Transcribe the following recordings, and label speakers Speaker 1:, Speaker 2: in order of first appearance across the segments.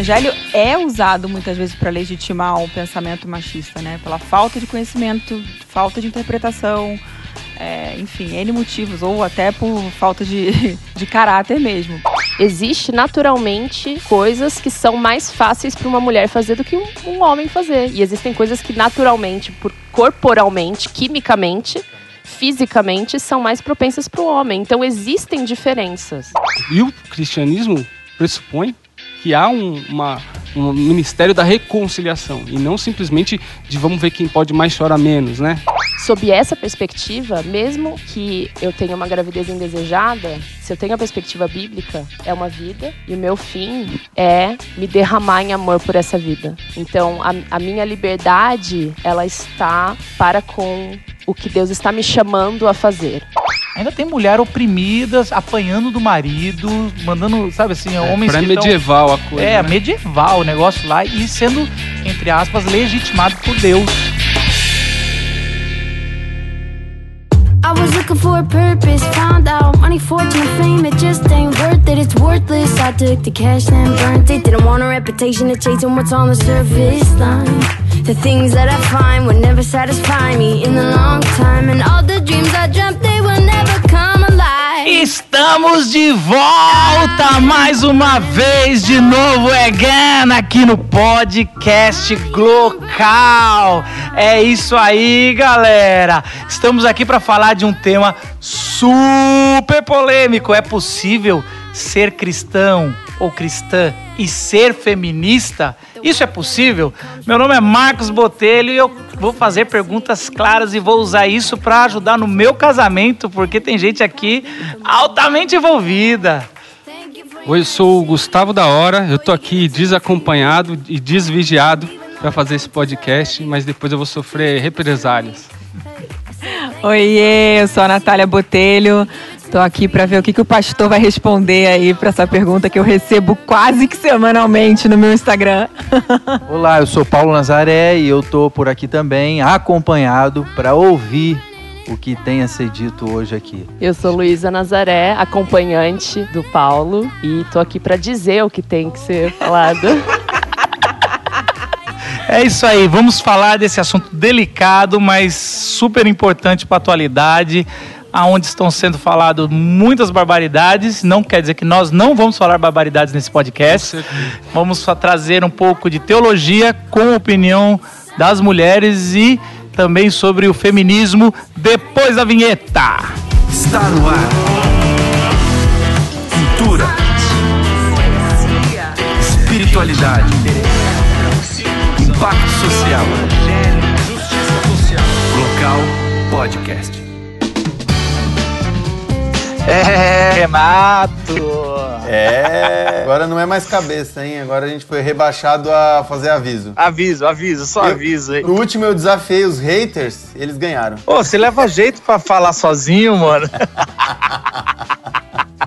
Speaker 1: evangelho é usado muitas vezes para legitimar o pensamento machista, né? Pela falta de conhecimento, falta de interpretação, é, enfim, N motivos, ou até por falta de, de caráter mesmo.
Speaker 2: Existe naturalmente coisas que são mais fáceis para uma mulher fazer do que um, um homem fazer. E existem coisas que naturalmente, por corporalmente, quimicamente, fisicamente são mais propensas para o homem. Então existem diferenças.
Speaker 3: E o cristianismo pressupõe que há um, uma, um ministério da reconciliação e não simplesmente de vamos ver quem pode mais chorar menos, né?
Speaker 2: Sob essa perspectiva, mesmo que eu tenha uma gravidez indesejada, se eu tenho a perspectiva bíblica, é uma vida e o meu fim é me derramar em amor por essa vida. Então, a, a minha liberdade, ela está para com o que Deus está me chamando a fazer.
Speaker 4: Ainda tem mulher oprimidas, apanhando do marido, mandando, sabe assim,
Speaker 3: É,
Speaker 4: homens
Speaker 3: pra
Speaker 4: que
Speaker 3: medieval
Speaker 4: tão,
Speaker 3: a coisa.
Speaker 4: É,
Speaker 3: né?
Speaker 4: medieval o negócio lá e sendo, entre aspas, legitimado por Deus.
Speaker 5: I was looking for a purpose, found out money, fortune, fame, it just ain't worth it, it's worthless. I took the cash and burnt it. Didn't want a reputation of chasing what's on the surface line. The things that I find would never satisfy me in the long time, and all
Speaker 4: Estamos de volta mais uma vez, de novo, again, aqui no podcast Glocal. É isso aí, galera. Estamos aqui para falar de um tema super polêmico. É possível ser cristão ou cristã e ser feminista? Isso é possível? Meu nome é Marcos Botelho e eu vou fazer perguntas claras e vou usar isso para ajudar no meu casamento, porque tem gente aqui altamente envolvida.
Speaker 3: Oi, eu sou o Gustavo da Hora, eu tô aqui desacompanhado e desvigiado para fazer esse podcast, mas depois eu vou sofrer represálias.
Speaker 1: Oiê, eu sou a Natália Botelho. Tô aqui para ver o que, que o pastor vai responder aí para essa pergunta que eu recebo quase que semanalmente no meu Instagram.
Speaker 6: Olá, eu sou Paulo Nazaré e eu tô por aqui também, acompanhado para ouvir o que tem a ser dito hoje aqui.
Speaker 2: Eu sou Luísa Nazaré, acompanhante do Paulo, e tô aqui para dizer o que tem que ser falado.
Speaker 4: É isso aí, vamos falar desse assunto delicado, mas super importante para a atualidade, aonde estão sendo faladas muitas barbaridades. Não quer dizer que nós não vamos falar barbaridades nesse podcast. Vamos só trazer um pouco de teologia com a opinião das mulheres e também sobre o feminismo depois da vinheta.
Speaker 7: Está no ar. Cultura. Espiritualidade. Impacto social. Local Podcast.
Speaker 4: É, Renato.
Speaker 8: É, agora não é mais cabeça, hein? Agora a gente foi rebaixado a fazer aviso.
Speaker 4: Aviso, aviso, só
Speaker 8: Eu-
Speaker 4: aviso aí.
Speaker 8: No último eu desafiei os haters, eles ganharam.
Speaker 4: Ô, você leva jeito pra falar sozinho, mano.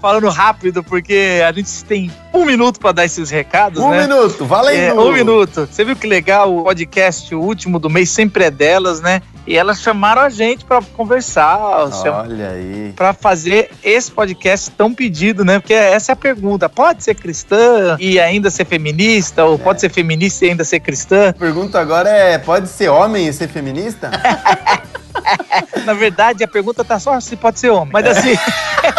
Speaker 4: Falando rápido, porque a gente tem um minuto pra dar esses recados,
Speaker 8: Um
Speaker 4: né?
Speaker 8: minuto, valendo!
Speaker 4: É, um minuto. Você viu que legal o podcast, o último do mês, sempre é delas, né? E elas chamaram a gente pra conversar, cham-
Speaker 8: Olha aí.
Speaker 4: pra fazer esse podcast tão pedido, né? Porque essa é a pergunta. Pode ser cristã e ainda ser feminista? Ou pode ser feminista e ainda ser cristã?
Speaker 8: A pergunta agora é: pode ser homem e ser feminista?
Speaker 4: Na verdade, a pergunta tá só se pode ser homem. Mas assim.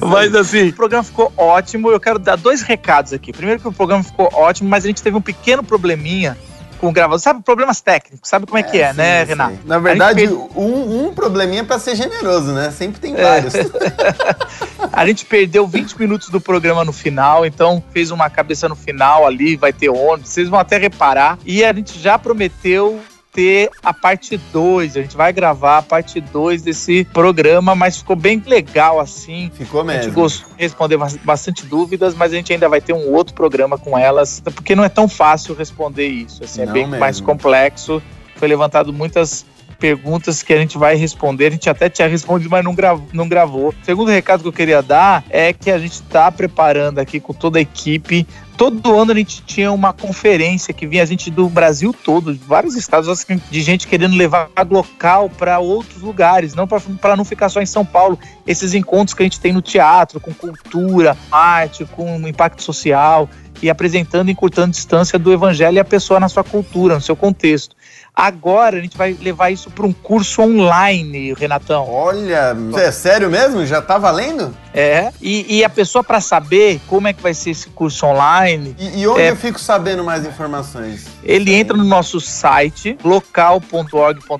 Speaker 4: Mas assim, o programa ficou ótimo. Eu quero dar dois recados aqui. Primeiro que o programa ficou ótimo, mas a gente teve um pequeno probleminha com o gravador. Sabe, problemas técnicos. Sabe como é, que é,
Speaker 8: sim,
Speaker 4: né,
Speaker 8: sim.
Speaker 4: Renato?
Speaker 8: Na verdade,
Speaker 4: gente,
Speaker 8: um, um probleminha pra ser generoso, né? Sempre tem
Speaker 4: É.
Speaker 8: vários.
Speaker 4: a gente perdeu 20 minutos do programa no final, então fez uma cabeça no final ali, vai ter ônibus, vocês vão até reparar. E a gente já prometeu ter a parte 2. A gente vai gravar a parte 2 desse programa, mas ficou bem legal assim.
Speaker 8: Ficou
Speaker 4: A gente
Speaker 8: mesmo.
Speaker 4: gostou de responder bas- bastante dúvidas, mas a gente ainda vai ter um outro programa com elas, porque não é tão fácil responder isso. Assim, é
Speaker 8: Não
Speaker 4: bem
Speaker 8: mesmo.
Speaker 4: mais complexo. Foi levantado muitas
Speaker 9: perguntas que a gente vai responder. A gente até tinha respondido, mas não, grav não gravou. Segundo recado que eu queria dar é que a gente está preparando aqui com toda a equipe todo ano a gente tinha uma conferência que vinha a gente do Brasil todo, de vários estados, assim, de gente querendo levar local para outros lugares, não para não ficar só em São Paulo. Esses encontros que a gente tem no teatro, com cultura, arte, com impacto social e apresentando e encurtando distância do evangelho e a pessoa na sua cultura, no seu contexto. Agora a gente vai levar isso para um curso online, Renatão.
Speaker 8: Olha, é sério mesmo? Já tá valendo?
Speaker 9: É. E, e a pessoa, para saber como é que vai ser esse curso online.
Speaker 8: E, e onde
Speaker 9: é,
Speaker 8: eu fico sabendo mais informações?
Speaker 9: Ele entra no nosso site, local.org.br,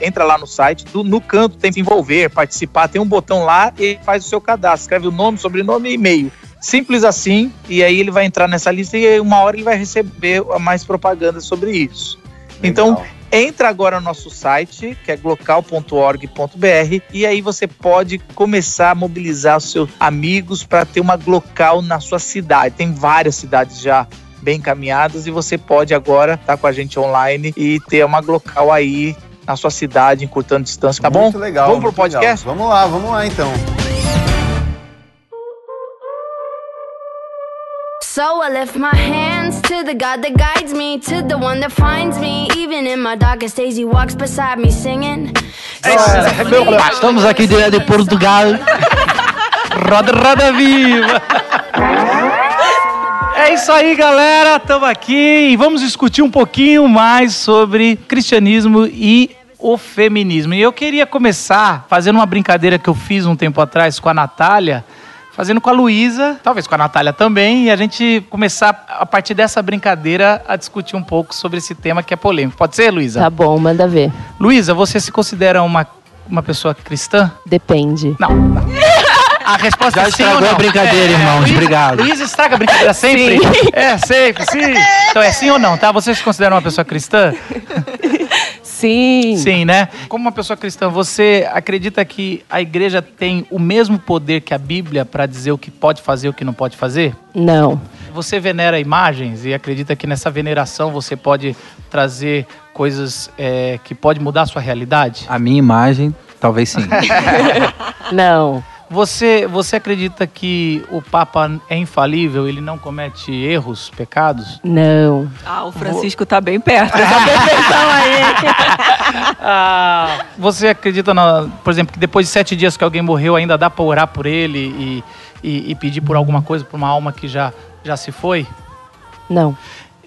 Speaker 9: entra lá no site, do, no canto tem que envolver, participar, tem um botão lá e faz o seu cadastro. Escreve o nome, sobrenome e e-mail. Simples assim, e aí ele vai entrar nessa lista e uma hora ele vai receber mais propaganda sobre isso. Então, entra agora no nosso site, que é glocal.org.br, e aí você pode começar a mobilizar os seus amigos para ter uma Glocal na sua cidade. Tem várias cidades já bem caminhadas e você pode agora estar tá com a gente online e ter uma Glocal aí na sua cidade, encurtando distância, tá
Speaker 8: muito
Speaker 9: bom?
Speaker 8: legal.
Speaker 9: Vamos pro podcast?
Speaker 8: Legal. Vamos lá, vamos lá então.
Speaker 5: So I lift my hands to the God that guides me, to the one that finds me. Even in my darkest days, he walks beside me singing.
Speaker 4: Estamos aqui direto de Portugal. roda, roda viva! É isso aí, galera. Estamos aqui e vamos discutir um pouquinho mais sobre cristianismo e o feminismo. E eu queria começar fazendo uma brincadeira que eu fiz um tempo atrás com a Natália fazendo com a Luísa, talvez com a Natália também, e a gente começar, a partir dessa brincadeira, a discutir um pouco sobre esse tema que é polêmico. Pode ser, Luísa?
Speaker 2: Tá bom, manda ver.
Speaker 4: Luísa, você se considera uma, uma pessoa cristã?
Speaker 2: Depende.
Speaker 4: Não. não. A resposta
Speaker 6: Já
Speaker 4: é sim
Speaker 6: estragou
Speaker 4: ou não?
Speaker 6: a brincadeira, irmãos.
Speaker 4: Luísa-
Speaker 6: Obrigado.
Speaker 4: Luísa estraga a brincadeira sempre?
Speaker 2: Sim.
Speaker 4: É, sempre, sim. Então é sim ou não, tá? Você se considera uma pessoa cristã?
Speaker 2: Sim.
Speaker 4: Sim, né? Como uma pessoa cristã, você acredita que a igreja tem o mesmo poder que a Bíblia para dizer o que pode fazer e o que não pode fazer?
Speaker 2: Não.
Speaker 4: Você venera imagens e acredita que nessa veneração você pode trazer coisas é, que pode mudar a sua realidade?
Speaker 6: A minha imagem, talvez sim.
Speaker 2: Não.
Speaker 4: Você, você acredita que o Papa é infalível, ele não comete erros, pecados?
Speaker 2: Não.
Speaker 1: Ah, o Francisco tá bem perto dessa perfeição aí.
Speaker 4: Ah, você acredita, na- por exemplo, que depois de sete dias que alguém morreu, ainda dá para orar por ele e, e- e pedir por alguma coisa, por uma alma que já, já se foi?
Speaker 2: Não.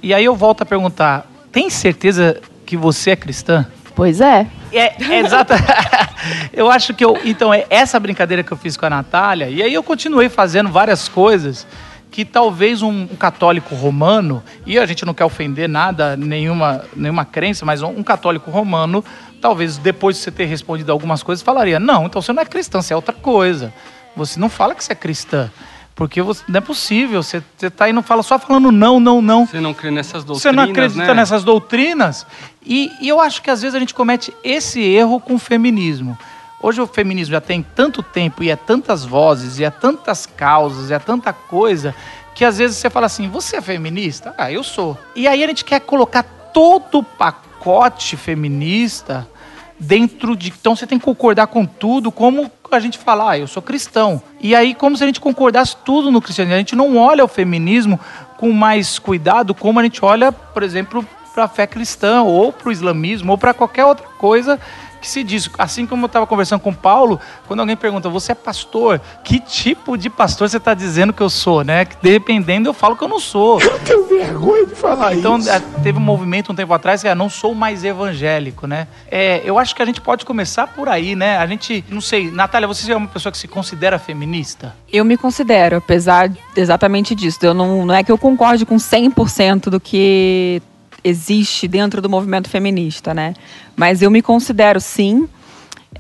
Speaker 4: E aí eu volto a perguntar: tem certeza que você é cristã?
Speaker 2: Pois é.
Speaker 4: É, é exata. eu acho que eu. Então, é essa brincadeira que eu fiz com a Natália, e aí eu continuei fazendo várias coisas que talvez um, um católico romano, e a gente não quer ofender nada, nenhuma, nenhuma crença, mas um, um católico romano, talvez depois de você ter respondido algumas coisas, falaria: não, então você não é cristã, você é outra coisa. Você não fala que você é cristã. Porque você, não é possível, você, você tá aí não fala só falando não, não, não.
Speaker 3: Você não crê nessas doutrinas,
Speaker 4: Você não acredita
Speaker 3: né?
Speaker 4: nessas doutrinas? E, e eu acho que às vezes a gente comete esse erro com o feminismo. Hoje o feminismo já tem tanto tempo e é tantas vozes, e é tantas causas, e é tanta coisa, que às vezes você fala assim: você é feminista? Ah, eu sou. E aí a gente quer colocar todo o pacote feminista dentro de. Então você tem que concordar com tudo, como a gente fala, ah, eu sou cristão. E aí, como se a gente concordasse tudo no cristianismo. A gente não olha o feminismo com mais cuidado, como a gente olha, por exemplo, para a fé cristã, ou para o islamismo, ou para qualquer outra coisa que se diz. Assim como eu estava conversando com o Paulo, quando alguém pergunta, você é pastor? Que tipo de pastor você está dizendo que eu sou, né? Que dependendo, eu falo que eu não sou. Eu tenho vergonha de falar então, isso. Então, teve um movimento um tempo atrás que é, não sou mais evangélico, né? É, eu acho que a gente pode começar por aí, né? A gente, não sei, Natália, você é uma pessoa que se considera feminista?
Speaker 1: Eu me considero, apesar exatamente disso. Eu não, não é que eu concorde com 100% do que existe dentro do movimento feminista, né? Mas eu me considero sim,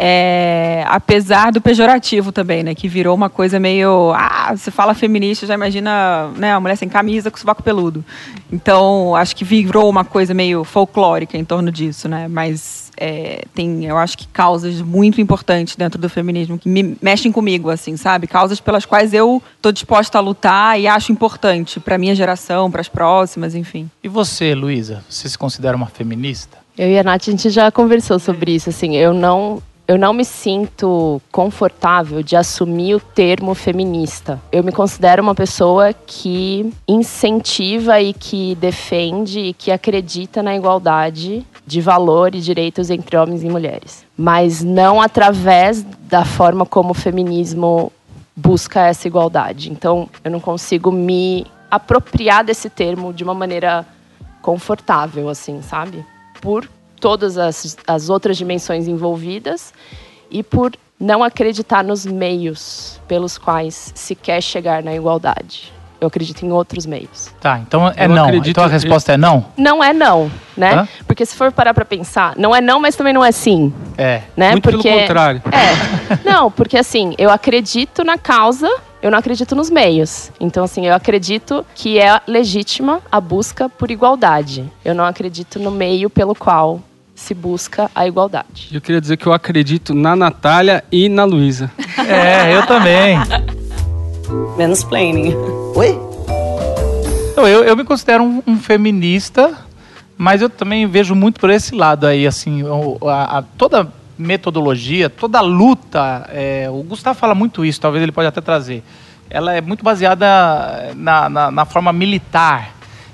Speaker 1: é, apesar do pejorativo também, né? Que virou uma coisa meio. Ah, você fala feminista, já imagina né, a mulher sem camisa com sovaco peludo. Então, acho que virou uma coisa meio folclórica em torno disso, né? Mas é, tem, eu acho que causas muito importantes dentro do feminismo que me mexem comigo, assim, sabe? Causas pelas quais eu tô disposta a lutar e acho importante para minha geração, para as próximas, enfim.
Speaker 4: E você, Luísa, você se considera uma feminista?
Speaker 2: Eu e a Nath, a gente já conversou sobre isso, assim, eu não, eu não me sinto confortável de assumir o termo feminista. Eu me considero uma pessoa que incentiva e que defende e que acredita na igualdade de valor e direitos entre homens e mulheres, mas não através da forma como o feminismo busca essa igualdade. Então, eu não consigo me apropriar desse termo de uma maneira confortável, assim, sabe? Por todas as, as outras dimensões envolvidas e por não acreditar nos meios pelos quais se quer chegar na igualdade. Eu acredito em outros meios.
Speaker 4: Tá, então é
Speaker 3: Eu
Speaker 4: não.
Speaker 3: acredito-
Speaker 4: Então a resposta é não?
Speaker 2: Não é não, né?
Speaker 4: Hã?
Speaker 2: Porque se for parar pra pensar, não é não, mas também não é sim,
Speaker 4: É.
Speaker 2: né?
Speaker 3: Muito
Speaker 2: porque
Speaker 3: pelo contrário.
Speaker 2: É. Não, porque assim, eu acredito na causa, eu não acredito nos meios. Então, assim, eu acredito que é legítima a busca por igualdade. Eu não acredito no meio pelo qual se busca a igualdade.
Speaker 3: Eu queria dizer que eu acredito na Natália e na Luísa.
Speaker 4: É, eu também.
Speaker 10: Mansplaining.
Speaker 11: Oi?
Speaker 4: Então, eu, eu me considero um, um feminista, mas eu também vejo muito por esse lado aí, assim, a, a- toda metodologia, toda luta, é, o Gustavo fala muito isso, talvez ele pode até trazer, ela é muito baseada na, na, na forma militar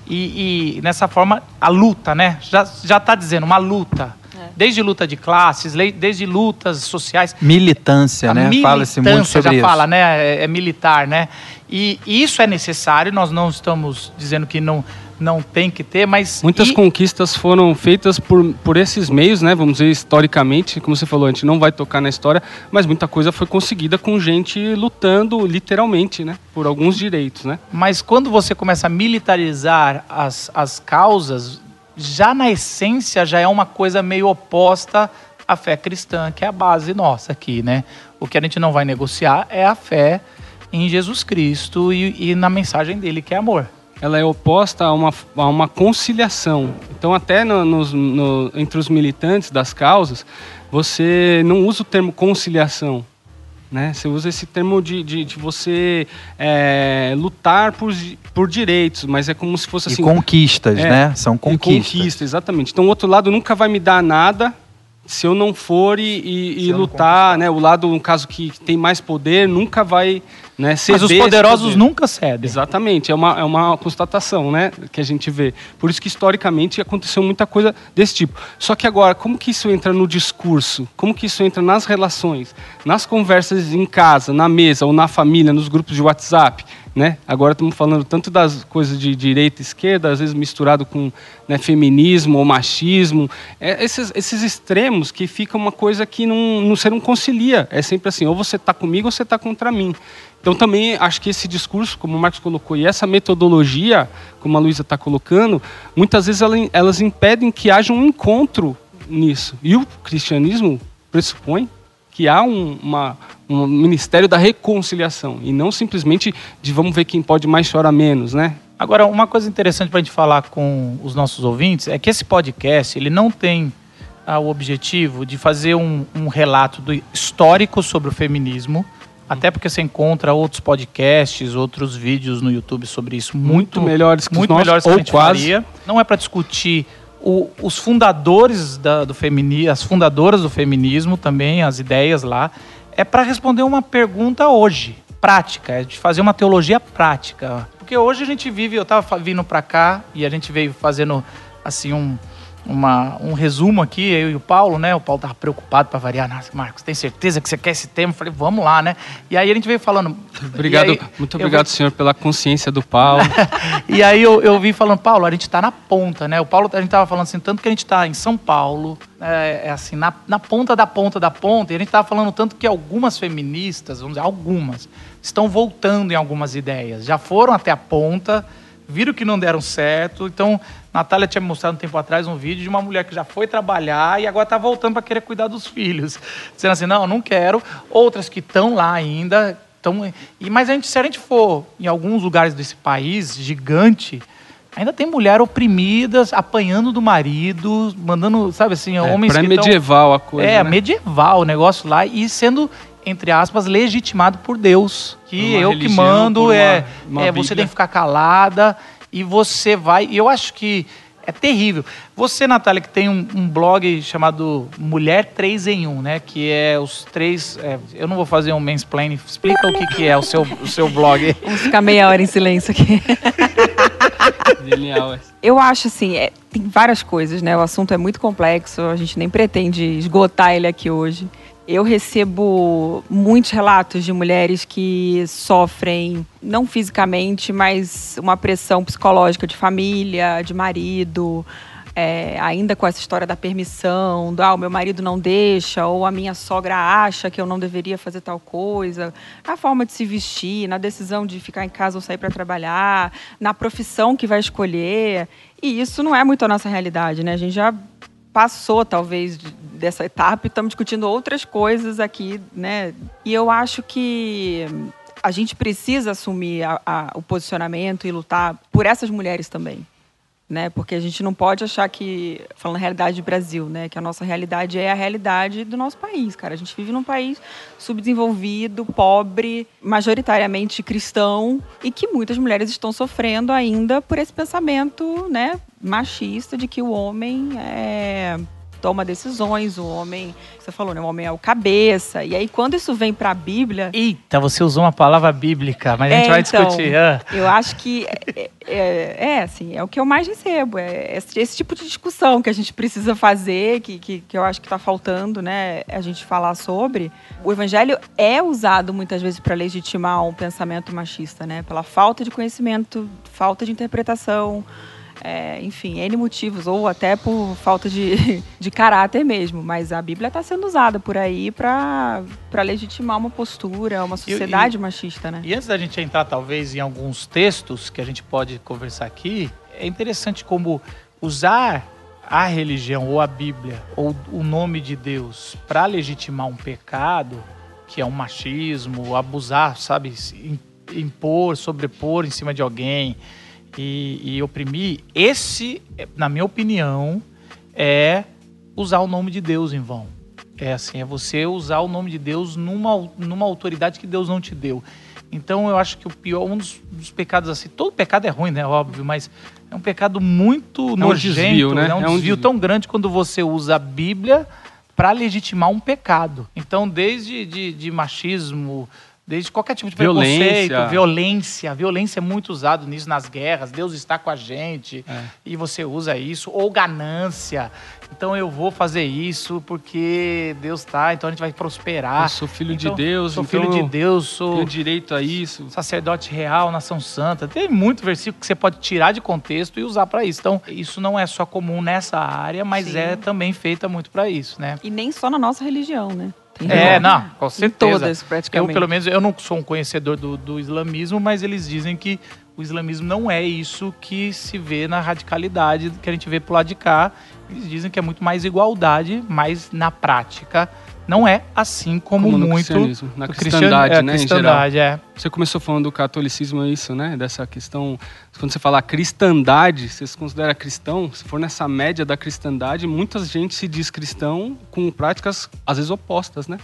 Speaker 4: e, e nessa forma, a luta, né? Já, já tá dizendo, uma luta. Desde luta de classes, desde lutas sociais,
Speaker 6: Militância,
Speaker 4: a
Speaker 6: né? Fala-se muito
Speaker 4: militância
Speaker 6: sobre
Speaker 4: já
Speaker 6: isso.
Speaker 4: fala, né? É, é militar, né? E, e isso é necessário, nós não estamos dizendo que não, não tem que ter, mas.
Speaker 3: Muitas
Speaker 4: e-
Speaker 3: conquistas foram feitas por, por esses meios, né? Vamos dizer, historicamente, como você falou, a gente não vai tocar na história, mas muita coisa foi conseguida com gente lutando, literalmente, né? Por alguns direitos, né?
Speaker 4: Mas quando você começa a militarizar as, as causas, já na essência já é uma coisa meio oposta à fé cristã, que é a base nossa aqui, né? O que a gente não vai negociar é a fé em Jesus Cristo e, e na mensagem dele, que é amor.
Speaker 3: Ela é oposta a uma, a uma conciliação. Então, até no- nos- no- entre os militantes das causas, você não usa o termo conciliação. Né? Você usa esse termo de, de, de você é, lutar por, por direitos, mas é como se fosse
Speaker 6: E
Speaker 3: assim.
Speaker 6: conquistas,
Speaker 3: É,
Speaker 6: né? São conquistas.
Speaker 3: conquista, exatamente. Então, o outro lado nunca vai me dar nada se eu não for e, e- e lutar, né? O lado, no caso, que tem mais poder, nunca vai né,
Speaker 4: Mas
Speaker 3: ceder
Speaker 4: os
Speaker 3: esse
Speaker 4: poderosos
Speaker 3: poder.
Speaker 4: nunca cedem.
Speaker 3: Exatamente, é uma, é uma constatação né, que a gente vê. Por isso que historicamente aconteceu muita coisa desse tipo. Só que agora, como que isso entra no discurso? Como que isso entra nas relações? Nas conversas em casa, na mesa ou na família, nos grupos de WhatsApp? Né? Agora estamos falando tanto das coisas de direita e esquerda, às vezes misturado com né, feminismo ou machismo. É, esses, esses extremos que fica uma coisa que não, não, você não concilia. É sempre assim, ou você está comigo ou você está contra mim. Então também acho que esse discurso, como o Marcos colocou, e essa metodologia, como a Luísa está colocando, muitas vezes ela- elas impedem que haja um encontro nisso. E o cristianismo pressupõe que há um, uma, um ministério da reconciliação e não simplesmente de vamos ver quem pode mais chora menos, né?
Speaker 4: Agora, uma coisa interessante para a gente falar com os nossos ouvintes é que esse podcast ele não tem ah, o objetivo de fazer um, um relato do histórico sobre o feminismo, até porque você encontra outros podcasts, outros vídeos no YouTube sobre isso muito,
Speaker 3: Muito melhores que os
Speaker 4: muito
Speaker 3: nossos,
Speaker 4: melhores que a
Speaker 3: ou
Speaker 4: gente
Speaker 3: quase.
Speaker 4: faria. Não é para discutir o- os fundadores da- do feminismo, as fundadoras do feminismo também, as ideias lá. É para responder uma pergunta hoje, prática, é de fazer uma teologia prática. Porque hoje a gente vive, eu estava vindo para cá e a gente veio fazendo assim um uma- um resumo aqui, eu e o Paulo, né? O Paulo tava preocupado para variar. Nossa, Marcos, tem certeza que você quer esse tema? Eu falei, vamos lá, né? E aí a gente veio falando.
Speaker 3: Obrigado,
Speaker 4: aí
Speaker 3: muito obrigado, senhor, pela consciência do Paulo.
Speaker 4: e aí eu, eu vim falando, Paulo, a gente tá na ponta, né? O Paulo, a gente tava falando assim, tanto que a gente tá em São Paulo, é, é assim, na, na ponta da ponta da ponta, e a gente tava falando tanto que algumas feministas, vamos dizer, algumas, estão voltando em algumas ideias. Já foram até a ponta, viram que não deram certo. Então, Natália tinha me mostrado um tempo atrás um vídeo de uma mulher que já foi trabalhar e agora tá voltando para querer cuidar dos filhos. Dizendo assim, não, não quero. Outras que estão lá ainda, então, e, mas a gente, se a gente for em alguns lugares desse país gigante, ainda tem mulher oprimidas, apanhando do marido, mandando, sabe assim,
Speaker 3: É,
Speaker 4: homens que tão-
Speaker 3: pré-medieval a coisa.
Speaker 4: É,
Speaker 3: né?
Speaker 4: medieval o negócio lá e sendo entre aspas legitimado por Deus, que
Speaker 3: uma
Speaker 4: eu que mando
Speaker 3: uma-
Speaker 4: é,
Speaker 3: uma
Speaker 4: é você tem que ficar calada e você vai. E eu acho que É terrível. Você, Natália, que tem um, um blog chamado Mulher 3 em 1, né? Que é os três. é, eu não vou fazer um mansplaining. Explica o que, que é o seu, o seu blog.
Speaker 1: Vamos ficar meia hora em silêncio aqui.
Speaker 3: Genial. é.
Speaker 1: Eu acho assim, é, tem várias coisas, né? O assunto é muito complexo, a gente nem pretende esgotar ele aqui hoje. Eu recebo muitos relatos de mulheres que sofrem, não fisicamente, mas uma pressão psicológica de família, de marido, é, ainda com essa história da permissão, do ah, o meu marido não deixa, ou a minha sogra acha que eu não deveria fazer tal coisa, na forma de se vestir, na decisão de ficar em casa ou sair para trabalhar, na profissão que vai escolher. E isso não é muito a nossa realidade, né? A gente já passou, talvez, de- dessa etapa e estamos discutindo outras coisas aqui, né? E eu acho que a gente precisa assumir a- a- o posicionamento e lutar por essas mulheres também né? Porque a gente não pode achar que, falando realidade do Brasil, né? Que a nossa realidade é a realidade do nosso país, cara. A gente vive num país subdesenvolvido, pobre, majoritariamente cristão e que muitas mulheres estão sofrendo ainda por esse pensamento, né? Machista de que o homem é toma decisões, o homem, você falou, né? O homem é o cabeça. E aí quando isso vem para a Bíblia,
Speaker 4: Eita, você usou uma palavra bíblica, mas a gente
Speaker 1: É,
Speaker 4: vai
Speaker 1: então.
Speaker 4: discutir. ah.
Speaker 1: Eu acho que é, é, é, assim, é o que eu mais recebo. É esse, esse tipo de discussão que a gente precisa fazer, que, que, que eu acho que está faltando, né? A gente falar sobre. O evangelho é usado muitas vezes para legitimar um pensamento machista, né? Pela falta de conhecimento, falta de interpretação. É, enfim, N motivos, ou até por falta de, de caráter mesmo. Mas a Bíblia está sendo usada por aí para legitimar uma postura, uma sociedade machista, né?
Speaker 4: E antes da gente entrar, talvez, em alguns textos que a gente pode conversar aqui, é interessante como usar a religião ou a Bíblia ou o nome de Deus para legitimar um pecado, que é um machismo, abusar, sabe, im- impor, sobrepor em cima de alguém e, e oprimir, esse, na minha opinião, é usar o nome de Deus em vão. É assim, é você usar o nome de Deus numa, numa autoridade que Deus não te deu. Então eu acho que o pior, um dos, dos pecados assim, todo pecado é ruim, né? Óbvio, mas é um pecado muito
Speaker 3: um
Speaker 4: nojento,
Speaker 3: desvio, né?
Speaker 4: É um
Speaker 3: É um
Speaker 4: desvio
Speaker 3: desvio.
Speaker 4: tão grande quando você usa a Bíblia para legitimar um pecado. Então, desde de, de machismo, desde qualquer tipo de
Speaker 3: Violência.
Speaker 4: preconceito, violência, violência é muito usado nisso nas guerras. Deus está com a gente
Speaker 3: É.
Speaker 4: e você usa isso ou ganância. Então eu vou fazer isso porque Deus está, então a gente vai prosperar.
Speaker 3: Eu sou filho
Speaker 4: Então,
Speaker 3: de Deus,
Speaker 4: sou
Speaker 3: então
Speaker 4: filho de
Speaker 3: eu
Speaker 4: Deus, sou
Speaker 3: tenho direito a isso.
Speaker 4: sacerdote real, nação santa. Tem muito versículo que você pode tirar de contexto e usar para isso. Então, isso não é só comum nessa área, mas
Speaker 1: Sim.
Speaker 4: é também feita muito para isso, né?
Speaker 1: E nem só na nossa religião, né? Tem
Speaker 4: É, não, com
Speaker 1: em
Speaker 4: certeza.
Speaker 1: todas,
Speaker 4: Eu,
Speaker 1: praticamente.
Speaker 4: pelo menos, eu não sou um conhecedor do, do islamismo, mas eles dizem que o islamismo não é isso que se vê na radicalidade que a gente vê pro lado de cá. Eles dizem que é muito mais igualdade, mas na prática não é assim como,
Speaker 3: Como no
Speaker 4: muito
Speaker 3: cristianismo, na cristandade,
Speaker 4: é,
Speaker 3: né, em
Speaker 4: cristandade, é.
Speaker 3: Você começou falando do catolicismo, é isso, né? Dessa questão. Quando você fala cristandade, você se considera cristão? Se for nessa média da cristandade, muita gente se diz cristão com práticas, às vezes, opostas, né?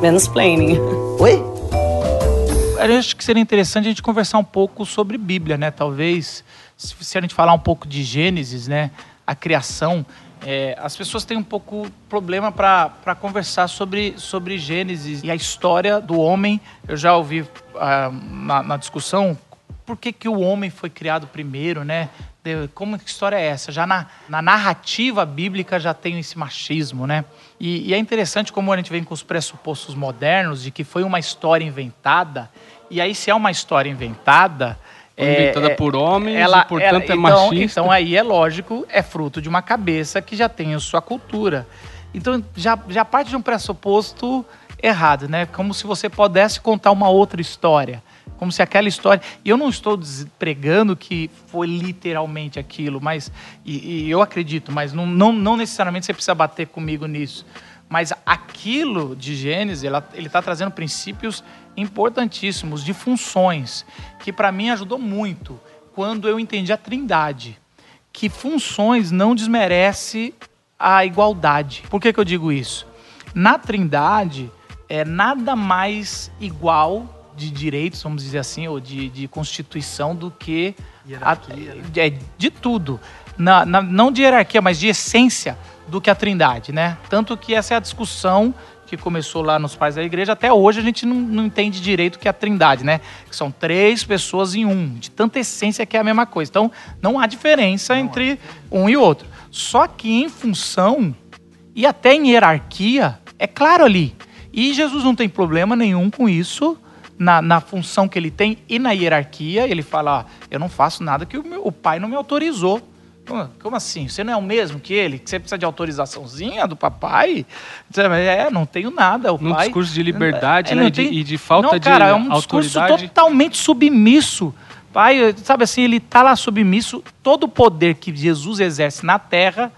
Speaker 10: Mansplaining.
Speaker 6: Oi?
Speaker 4: Eu acho que seria interessante a gente conversar um pouco sobre Bíblia, né? Talvez, se a gente falar um pouco de Gênesis, né? A criação. É, as pessoas têm um pouco problema para conversar sobre, sobre Gênesis e a história do homem. Eu já ouvi ah, na, na discussão por que, que o homem foi criado primeiro, né? Como que história é essa? Já na, na narrativa bíblica já tem esse machismo, né? E, e é interessante como a gente vem com os pressupostos modernos de que foi uma história inventada. E aí, se é uma história inventada.
Speaker 3: Foi
Speaker 4: é-
Speaker 3: inventada
Speaker 4: é-
Speaker 3: por homens
Speaker 4: ela,
Speaker 3: e, portanto,
Speaker 4: ela-
Speaker 3: é
Speaker 4: então,
Speaker 3: machista.
Speaker 4: Então aí é lógico, é fruto de uma cabeça que já tem a sua cultura. Então já, já parte de um pressuposto errado, né? Como se você pudesse contar uma outra história. Como se aquela história. E eu não estou pregando que foi literalmente aquilo, mas. E, e eu acredito, mas não, não, não necessariamente você precisa bater comigo nisso. Mas aquilo de Gênesis, ela- ele está trazendo princípios importantíssimos de funções, que para mim ajudou muito quando eu entendi a trindade. Que funções não desmerece a igualdade. Por que, que eu digo isso? Na trindade, é nada mais igual de direitos, vamos dizer assim, ou de, de constituição do que a- é, de tudo. Na- na- não de hierarquia, mas de essência do que a Trindade, né? Tanto que essa é a discussão que começou lá nos pais da igreja, até hoje a gente não, não entende direito o que é a Trindade, né? Que são três pessoas em um, de tanta essência que é a mesma coisa. Então, não há diferença entre um e outro. Só que em função e até em hierarquia, é claro ali. E Jesus não tem problema nenhum com isso, na, na função que ele tem e na hierarquia. Ele fala: ó, eu não faço nada que o, meu, o pai não me autorizou. Como, assim? Você não é o mesmo que ele? Que você precisa de autorizaçãozinha do papai? É, não tenho nada. O
Speaker 3: Num
Speaker 4: pai,
Speaker 3: discurso de liberdade
Speaker 4: É,
Speaker 3: né, e,
Speaker 4: tem-
Speaker 3: e de falta
Speaker 4: não,
Speaker 3: de
Speaker 4: cara, é um discurso
Speaker 3: autoridade.
Speaker 4: totalmente submisso. Pai, sabe assim, ele tá lá submisso. Todo o poder que Jesus exerce na terra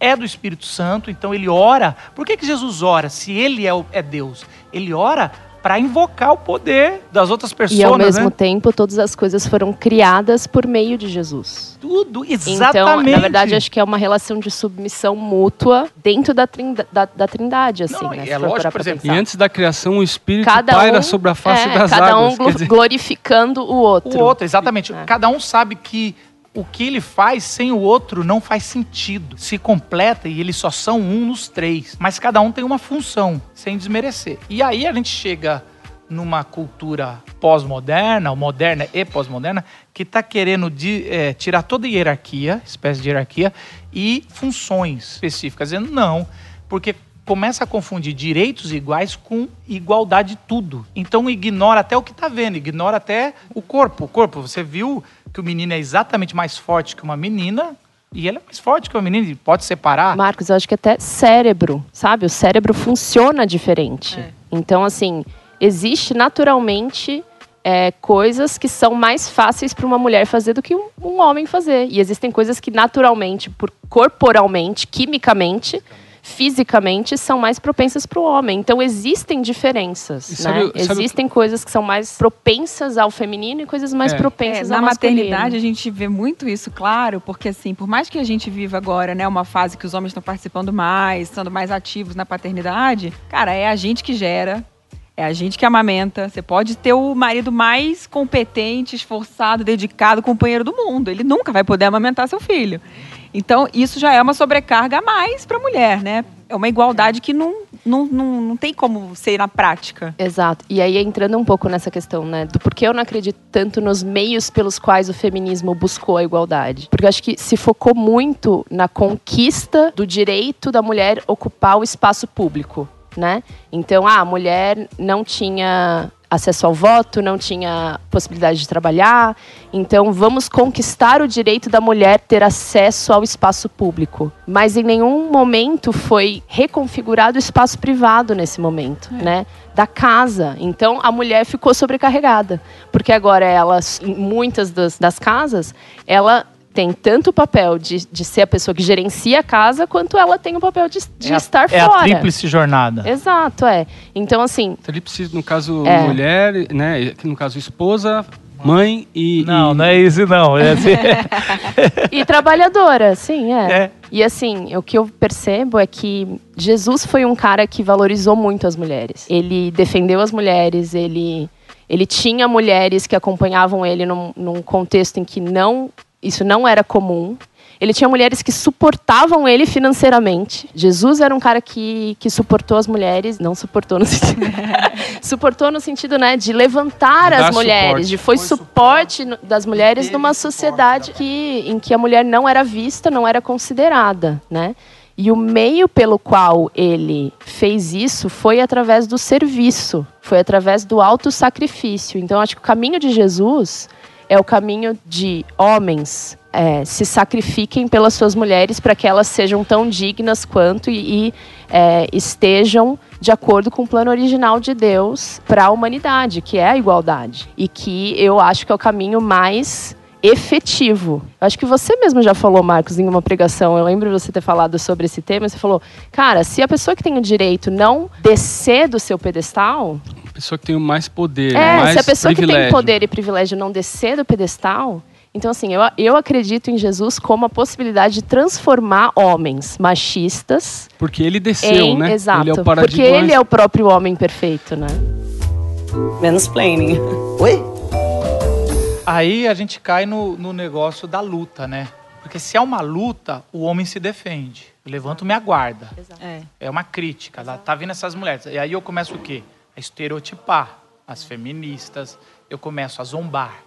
Speaker 4: é do Espírito Santo, então ele ora. Por que, que Jesus ora se ele é, é Deus? Ele ora para invocar o poder das outras pessoas,
Speaker 2: E ao mesmo
Speaker 4: né?
Speaker 2: tempo, todas as coisas foram criadas por meio de Jesus.
Speaker 4: Tudo, exatamente.
Speaker 2: Então, na verdade, acho que é uma relação de submissão mútua dentro da, trinda- da, da trindade, assim,
Speaker 4: Não,
Speaker 2: né?
Speaker 4: é lógico, por exemplo,
Speaker 3: E antes da criação, o Espírito
Speaker 2: Cada
Speaker 3: paira
Speaker 2: um-
Speaker 3: sobre a face
Speaker 2: é,
Speaker 3: das
Speaker 2: cada
Speaker 3: águas.
Speaker 2: um glo-
Speaker 3: quer dizer,
Speaker 2: glorificando o outro.
Speaker 4: O outro, exatamente.
Speaker 2: É.
Speaker 4: Cada um sabe que o que ele faz sem o outro não faz sentido. Se completa e eles só são um nos três. Mas cada um tem uma função, sem desmerecer. E aí a gente chega numa cultura pós-moderna, ou moderna e pós-moderna, que está querendo de- é, tirar toda a hierarquia, espécie de hierarquia, e funções específicas. Dizendo não, porque começa a confundir direitos iguais com igualdade de tudo. Então ignora até o que está vendo, ignora até o corpo. O corpo, você viu que o menino é exatamente mais forte que uma menina, e ele é mais forte que uma menina, e pode separar.
Speaker 2: Marcos, eu acho que até cérebro, sabe? O cérebro funciona diferente.
Speaker 4: É.
Speaker 2: Então, assim, existe naturalmente é, coisas que são mais fáceis para uma mulher fazer do que um, um homem fazer. E existem coisas que naturalmente, por corporalmente, quimicamente, fisicamente, são mais propensas para o homem. Então, existem diferenças,
Speaker 3: E sabe
Speaker 2: né?
Speaker 3: sabe
Speaker 2: Existem coisas que são mais propensas ao feminino e coisas mais
Speaker 3: É.
Speaker 1: É,
Speaker 2: propensas
Speaker 1: na
Speaker 2: ao masculino.
Speaker 1: maternidade a gente vê muito isso, claro, porque assim, por mais que a gente viva agora, né, uma fase que os homens estão participando mais, sendo mais ativos na paternidade, cara, é a gente que gera, é a gente que amamenta. Você pode ter o marido mais competente, esforçado, dedicado, companheiro do mundo, ele nunca vai poder amamentar seu filho. Então, isso já é uma sobrecarga a mais para a mulher, né? É uma igualdade que não, não, não, não tem como ser na prática.
Speaker 2: Exato. E aí entrando um pouco nessa questão, né, do porquê eu não acredito tanto nos meios pelos quais o feminismo buscou a igualdade. Porque eu acho que se focou muito na conquista do direito da mulher ocupar o espaço público, né? Então, ah, a mulher não tinha acesso ao voto, não tinha possibilidade de trabalhar. Então, vamos conquistar o direito da mulher ter acesso ao espaço público. Mas em nenhum momento foi reconfigurado o espaço privado nesse momento, né? Da casa. Então, a mulher ficou sobrecarregada. Porque agora ela, em muitas das, das casas, ela tem tanto o papel de, de ser a pessoa que gerencia a casa, quanto ela tem o papel de, de
Speaker 4: é a,
Speaker 2: estar
Speaker 4: é
Speaker 2: fora.
Speaker 4: a tríplice jornada.
Speaker 2: Exato, é. Então, assim,
Speaker 3: Tríplice, no caso,
Speaker 2: É.
Speaker 3: mulher, né? No caso, esposa, mãe e.
Speaker 4: Não,
Speaker 3: e-
Speaker 4: não é isso não. É assim,
Speaker 2: E trabalhadora, sim, é.
Speaker 4: É.
Speaker 2: E assim, o que eu percebo é que Jesus foi um cara que valorizou muito as mulheres. Ele defendeu as mulheres, ele, ele tinha mulheres que acompanhavam ele num, num contexto em que não isso não era comum. Ele tinha mulheres que suportavam ele financeiramente. Jesus era um cara que, que suportou as mulheres, não suportou no sentido, suportou no sentido, né, de levantar as mulheres,
Speaker 3: suporte.
Speaker 2: de foi, suporte no- das mulheres numa sociedade que, em que a mulher não era vista, não era considerada, né? E o meio pelo qual ele fez isso foi através do serviço, foi através do autossacrifício. Então, acho que o caminho de Jesus é o caminho de homens é, se sacrifiquem pelas suas mulheres para que elas sejam tão dignas quanto e, e, é, estejam de acordo com o plano original de Deus para a humanidade, que é a igualdade. E que eu acho que é o caminho mais efetivo. Eu acho que você mesmo já falou, Marcos, em uma pregação. Eu lembro você ter falado sobre esse tema. Você falou, cara, se a pessoa que tem o direito não descer do seu pedestal,
Speaker 3: Pessoa que tem mais poder,
Speaker 2: é,
Speaker 3: mais
Speaker 2: se a pessoa que tem
Speaker 3: privilégio.
Speaker 2: poder e privilégio não descer do pedestal, então assim, eu, eu acredito em Jesus como a possibilidade de transformar homens machistas
Speaker 3: Porque ele desceu,
Speaker 2: em
Speaker 3: né?
Speaker 2: exato,
Speaker 3: Ele é o
Speaker 2: porque ele é o próprio homem perfeito, né?
Speaker 10: Mansplaining.
Speaker 11: Oi?
Speaker 4: Aí a gente cai no, no negócio da luta, né? Porque se é uma luta, o homem se defende. Eu levanto minha guarda.
Speaker 1: É.
Speaker 4: É uma crítica. Lá tá vindo essas mulheres. E aí eu começo o quê? A estereotipar as feministas. Eu começo a zombar.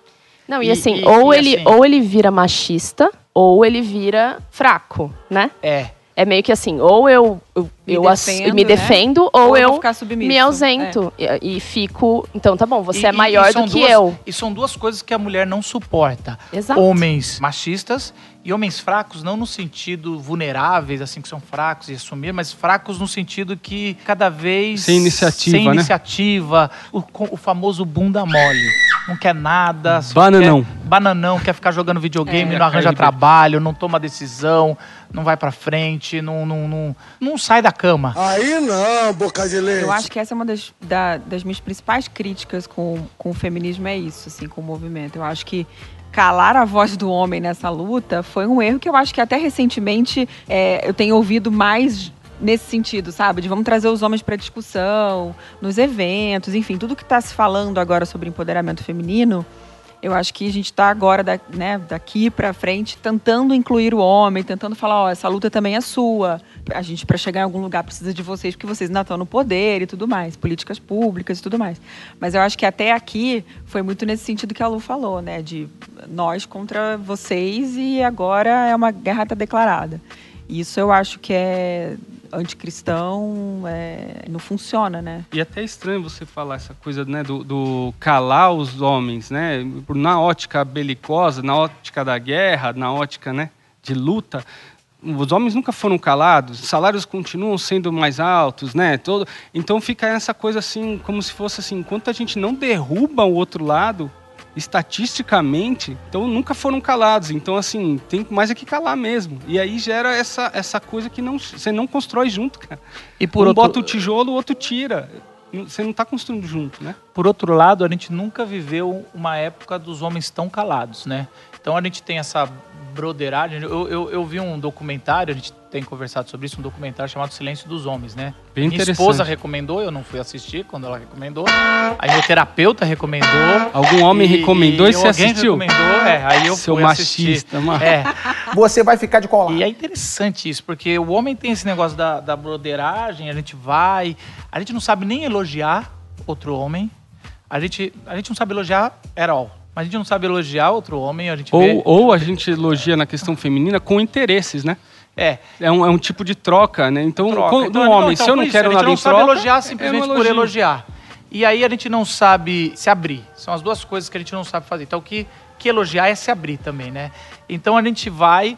Speaker 2: Não, e,
Speaker 4: E-
Speaker 2: assim,
Speaker 4: e-
Speaker 2: ou,
Speaker 4: e
Speaker 2: ele,
Speaker 4: assim-
Speaker 2: ou ele vira machista, ou ele vira fraco, né?
Speaker 4: É.
Speaker 2: É meio que assim, ou eu, eu,
Speaker 1: Me
Speaker 2: eu
Speaker 1: defendo,
Speaker 2: me
Speaker 1: né?
Speaker 2: defendo, ou,
Speaker 1: Ou eu
Speaker 2: me ausento e, e fico. Então tá bom, você
Speaker 4: E-
Speaker 2: é maior
Speaker 4: e
Speaker 2: do que
Speaker 4: duas-
Speaker 2: eu.
Speaker 4: E são duas coisas que a mulher não suporta.
Speaker 2: Exato.
Speaker 4: Homens machistas e homens fracos, não no sentido vulneráveis, assim, que são fracos e assumir, mas fracos no sentido que cada vez...
Speaker 3: Sem iniciativa,
Speaker 4: Sem
Speaker 3: né?
Speaker 4: iniciativa. O, co- o famoso bunda mole. Não quer nada.
Speaker 3: Bananão.
Speaker 4: Quer, bananão, quer ficar jogando videogame,
Speaker 3: É.
Speaker 4: não arranja trabalho, não toma decisão, não vai pra frente, não, não, não, não sai da cama.
Speaker 11: Aí não, boca de leite.
Speaker 1: Eu acho que essa é uma das, da- das minhas principais críticas com, com o feminismo, é isso, assim, com o movimento. Eu acho que calar a voz do homem nessa luta foi um erro que eu acho que até recentemente é, eu tenho ouvido mais nesse sentido, sabe? De vamos trazer os homens para discussão, nos eventos, enfim, tudo que está se falando agora sobre empoderamento feminino. Eu acho que a gente está agora, da- né, daqui para frente, tentando incluir o homem, tentando falar, ó, essa luta também é sua. A gente, para chegar em algum lugar, precisa de vocês, porque vocês ainda estão no poder e tudo mais, políticas públicas e tudo mais. Mas eu acho que até aqui foi muito nesse sentido que a Lu falou, né? De nós contra vocês e agora é uma guerra tá declarada. Isso eu acho que é anticristão, é, não funciona, né?
Speaker 3: E até é estranho você falar essa coisa né, do, do calar os homens, né? Na ótica belicosa, na ótica da guerra, na ótica né, de luta. Os homens nunca foram calados, os salários continuam sendo mais altos, né? Todo, então fica essa coisa assim, como se fosse assim, enquanto a gente não derruba o outro lado, estatisticamente, então nunca foram calados. Então, assim, tem mais é que calar mesmo. E aí gera essa, essa coisa que não, você não constrói junto, cara.
Speaker 4: E por
Speaker 3: um
Speaker 4: outro-
Speaker 3: bota o tijolo, o outro tira. Você não está construindo junto, né?
Speaker 4: Por outro lado, a gente nunca viveu uma época dos homens tão calados, né? Então a gente tem essa broderagem. Eu, eu, eu vi um documentário, a gente tem conversado sobre isso, um documentário chamado Silêncio dos Homens, né?
Speaker 3: Bem
Speaker 4: Minha esposa recomendou, eu não fui assistir quando ela recomendou. Aí meu terapeuta recomendou.
Speaker 3: Algum homem recomendou e você
Speaker 4: alguém
Speaker 3: assistiu?
Speaker 4: recomendou, é. Aí eu
Speaker 3: Seu
Speaker 4: fui
Speaker 3: machista,
Speaker 4: assistir.
Speaker 3: mano.
Speaker 4: É.
Speaker 11: Você vai ficar de colar.
Speaker 4: E é interessante isso, porque o homem tem esse negócio da, da broderagem, a gente vai, a gente não sabe nem elogiar outro homem, a gente, a gente não sabe elogiar at all, mas a gente não sabe elogiar outro homem, a gente
Speaker 3: Ou,
Speaker 4: vê...
Speaker 3: ou a gente elogia na questão feminina com interesses, né?
Speaker 4: É.
Speaker 3: É um, é um tipo de troca, né? Então,
Speaker 4: troca.
Speaker 3: com-
Speaker 4: Então,
Speaker 3: do homem,
Speaker 4: então,
Speaker 3: se eu
Speaker 4: por
Speaker 3: não
Speaker 4: isso,
Speaker 3: quero
Speaker 4: a gente
Speaker 3: nada
Speaker 4: não
Speaker 3: em
Speaker 4: sabe
Speaker 3: troca,
Speaker 4: elogiar
Speaker 3: é
Speaker 4: simplesmente
Speaker 3: um
Speaker 4: por elogiar. E aí a gente não sabe se abrir. São as duas coisas que a gente não sabe fazer. Então, o que, que elogiar é se abrir também, né? Então, a gente vai...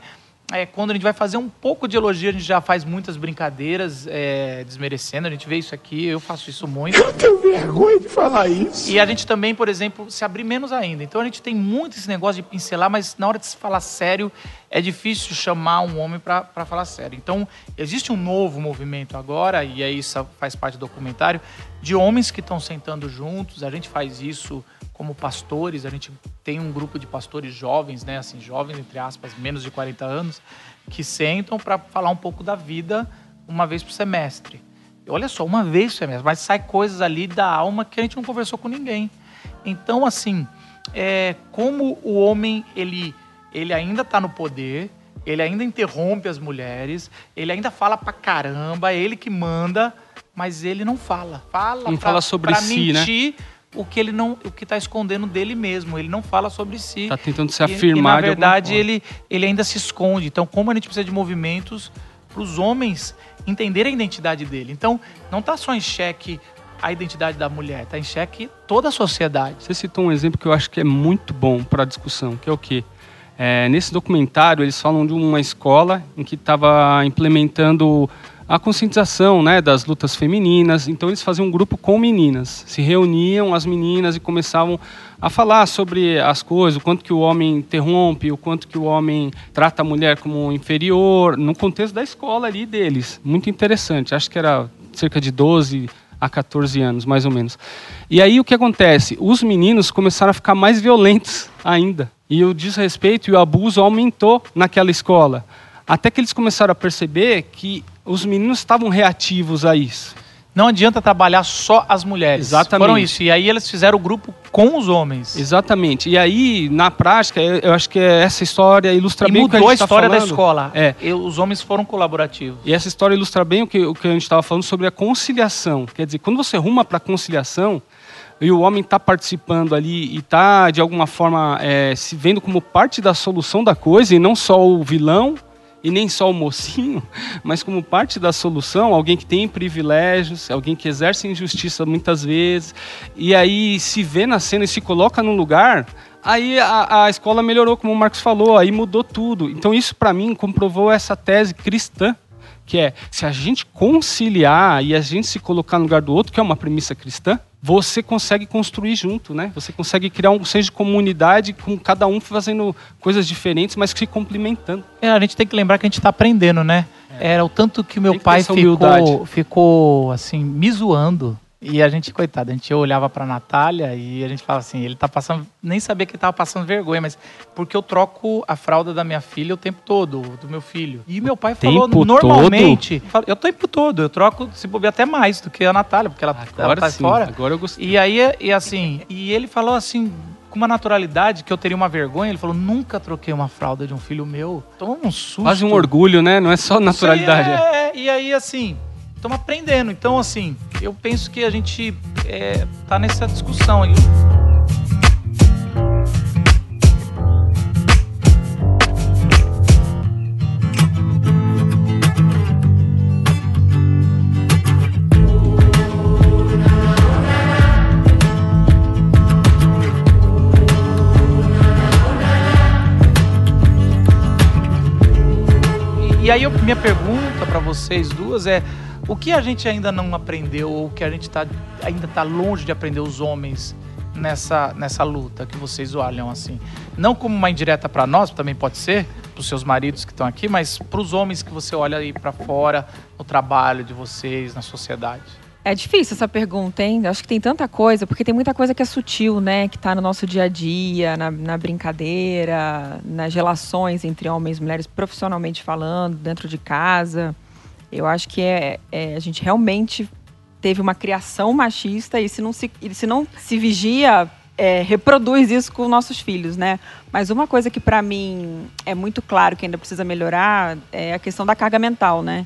Speaker 4: é, quando a gente vai fazer um pouco de elogio, a gente já faz muitas brincadeiras é, desmerecendo. A gente vê isso aqui, eu faço isso muito. Eu
Speaker 11: tenho vergonha falar isso.
Speaker 4: E a gente também, por exemplo, se abrir menos ainda. Então a gente tem muito esse negócio de pincelar, mas na hora de se falar sério, é difícil chamar um homem para falar sério. Então existe um novo movimento agora, e aí isso faz parte do documentário, de homens que estão sentando juntos. A gente faz isso como pastores, a gente tem um grupo de pastores jovens, né, assim, jovens entre aspas, menos de 40 anos, que sentam para falar um pouco da vida uma vez por semestre. Olha só, uma vez mas sai coisas ali da alma que a gente não conversou com ninguém. Então, assim, é, como o homem ele, ele ainda está no poder, ele ainda interrompe as mulheres, ele ainda fala pra caramba, é ele que manda, mas ele não fala. Fala
Speaker 3: Não
Speaker 4: pra,
Speaker 3: fala sobre
Speaker 4: pra
Speaker 3: si, né?
Speaker 4: mentir o que ele não, o que está escondendo dele mesmo. Ele não fala sobre si.
Speaker 3: Tá tentando se
Speaker 4: E-
Speaker 3: afirmar
Speaker 4: E, na verdade, ele, ele ainda se esconde. Então, como a gente precisa de movimentos para os homens entenderem a identidade dele. Então, não está só em xeque a identidade da mulher, está em xeque toda a sociedade.
Speaker 3: Você citou um exemplo que eu acho que é muito bom para a discussão, que é o quê? É, nesse documentário, eles falam de uma escola em que estava implementando a conscientização né, das lutas femininas. Então, eles faziam um grupo com meninas. Se reuniam as meninas e começavam a falar sobre as coisas, o quanto que o homem interrompe, o quanto que o homem trata a mulher como inferior, no contexto da escola ali deles. Muito interessante. Acho que era cerca de 12 a 14 anos, mais ou menos. E aí o que acontece? Os meninos começaram a ficar mais violentos ainda. E o desrespeito e o abuso aumentou naquela escola. Até que eles começaram a perceber que os meninos estavam reativos a isso.
Speaker 4: Não adianta trabalhar só as mulheres.
Speaker 3: Exatamente.
Speaker 4: Foram isso. E aí eles fizeram o grupo com os homens.
Speaker 3: Exatamente. E aí, na prática, eu acho que essa história ilustra
Speaker 4: E
Speaker 3: bem o que a gente
Speaker 4: a
Speaker 3: tá
Speaker 4: história da
Speaker 3: falando.
Speaker 4: escola.
Speaker 3: É.
Speaker 4: E os homens foram colaborativos.
Speaker 3: E essa história ilustra bem o que, o que a gente estava falando sobre a conciliação. Quer dizer, quando você ruma para a conciliação e o homem está participando ali e está, de alguma forma, eh, se vendo como parte da solução da coisa e não só o vilão e nem só o mocinho, mas como parte da solução, alguém que tem privilégios, alguém que exerce injustiça muitas vezes, e aí se vê na cena e se coloca no lugar, aí a, a escola melhorou, como o Marcos falou, aí mudou tudo. Então isso para mim comprovou essa tese cristã, que é se a gente conciliar e a gente se colocar no lugar do outro, que é uma premissa cristã, você consegue construir junto, né? Você consegue criar um senso de comunidade com cada um fazendo coisas diferentes, mas se complementando.
Speaker 4: É, a gente tem que lembrar que a gente tá aprendendo, né? Era o tanto que o meu
Speaker 3: Tem
Speaker 4: pai ficou, ficou, assim, me zoando. E a gente, coitado, a gente olhava pra Natália e a gente falava assim, ele tá passando, nem sabia que ele tava passando vergonha, mas porque eu troco a fralda da minha filha o tempo todo, do meu filho. E meu pai falou, normalmente, fala- eu o tempo todo, eu troco, se bobear até mais do que a Natália, porque ela, ela
Speaker 3: Agora
Speaker 4: tá
Speaker 3: sim,
Speaker 4: fora.
Speaker 3: agora eu gostei.
Speaker 4: E aí, e assim, e ele falou assim, com uma naturalidade que eu teria uma vergonha, ele falou, nunca troquei uma fralda de um filho meu. Toma um susto.
Speaker 3: Quase um orgulho, né? Não é só naturalidade.
Speaker 4: Aí é- é, e aí, assim, estamos aprendendo. Então, assim, eu penso que a gente é, tá nessa discussão aí. E, e aí, eu- minha pergunta para vocês duas é: o que a gente ainda não aprendeu, ou o que a gente tá, ainda está longe de aprender os homens nessa, nessa luta que vocês olham assim? Não como uma indireta para nós, também pode ser, para os seus maridos que estão aqui, mas para os homens que você olha aí para fora, no trabalho de vocês, na sociedade.
Speaker 1: É difícil essa pergunta, hein? Acho que tem tanta coisa, porque tem muita coisa que é sutil, né? Que tá no nosso dia a dia, na, na brincadeira, nas relações entre homens e mulheres, profissionalmente falando, dentro de casa. Eu acho que é, é- a gente realmente teve uma criação machista e se não se, se, não se vigia, é, reproduz isso com nossos filhos, né? Mas uma coisa que para mim é muito claro que ainda precisa melhorar é a questão da carga mental, né?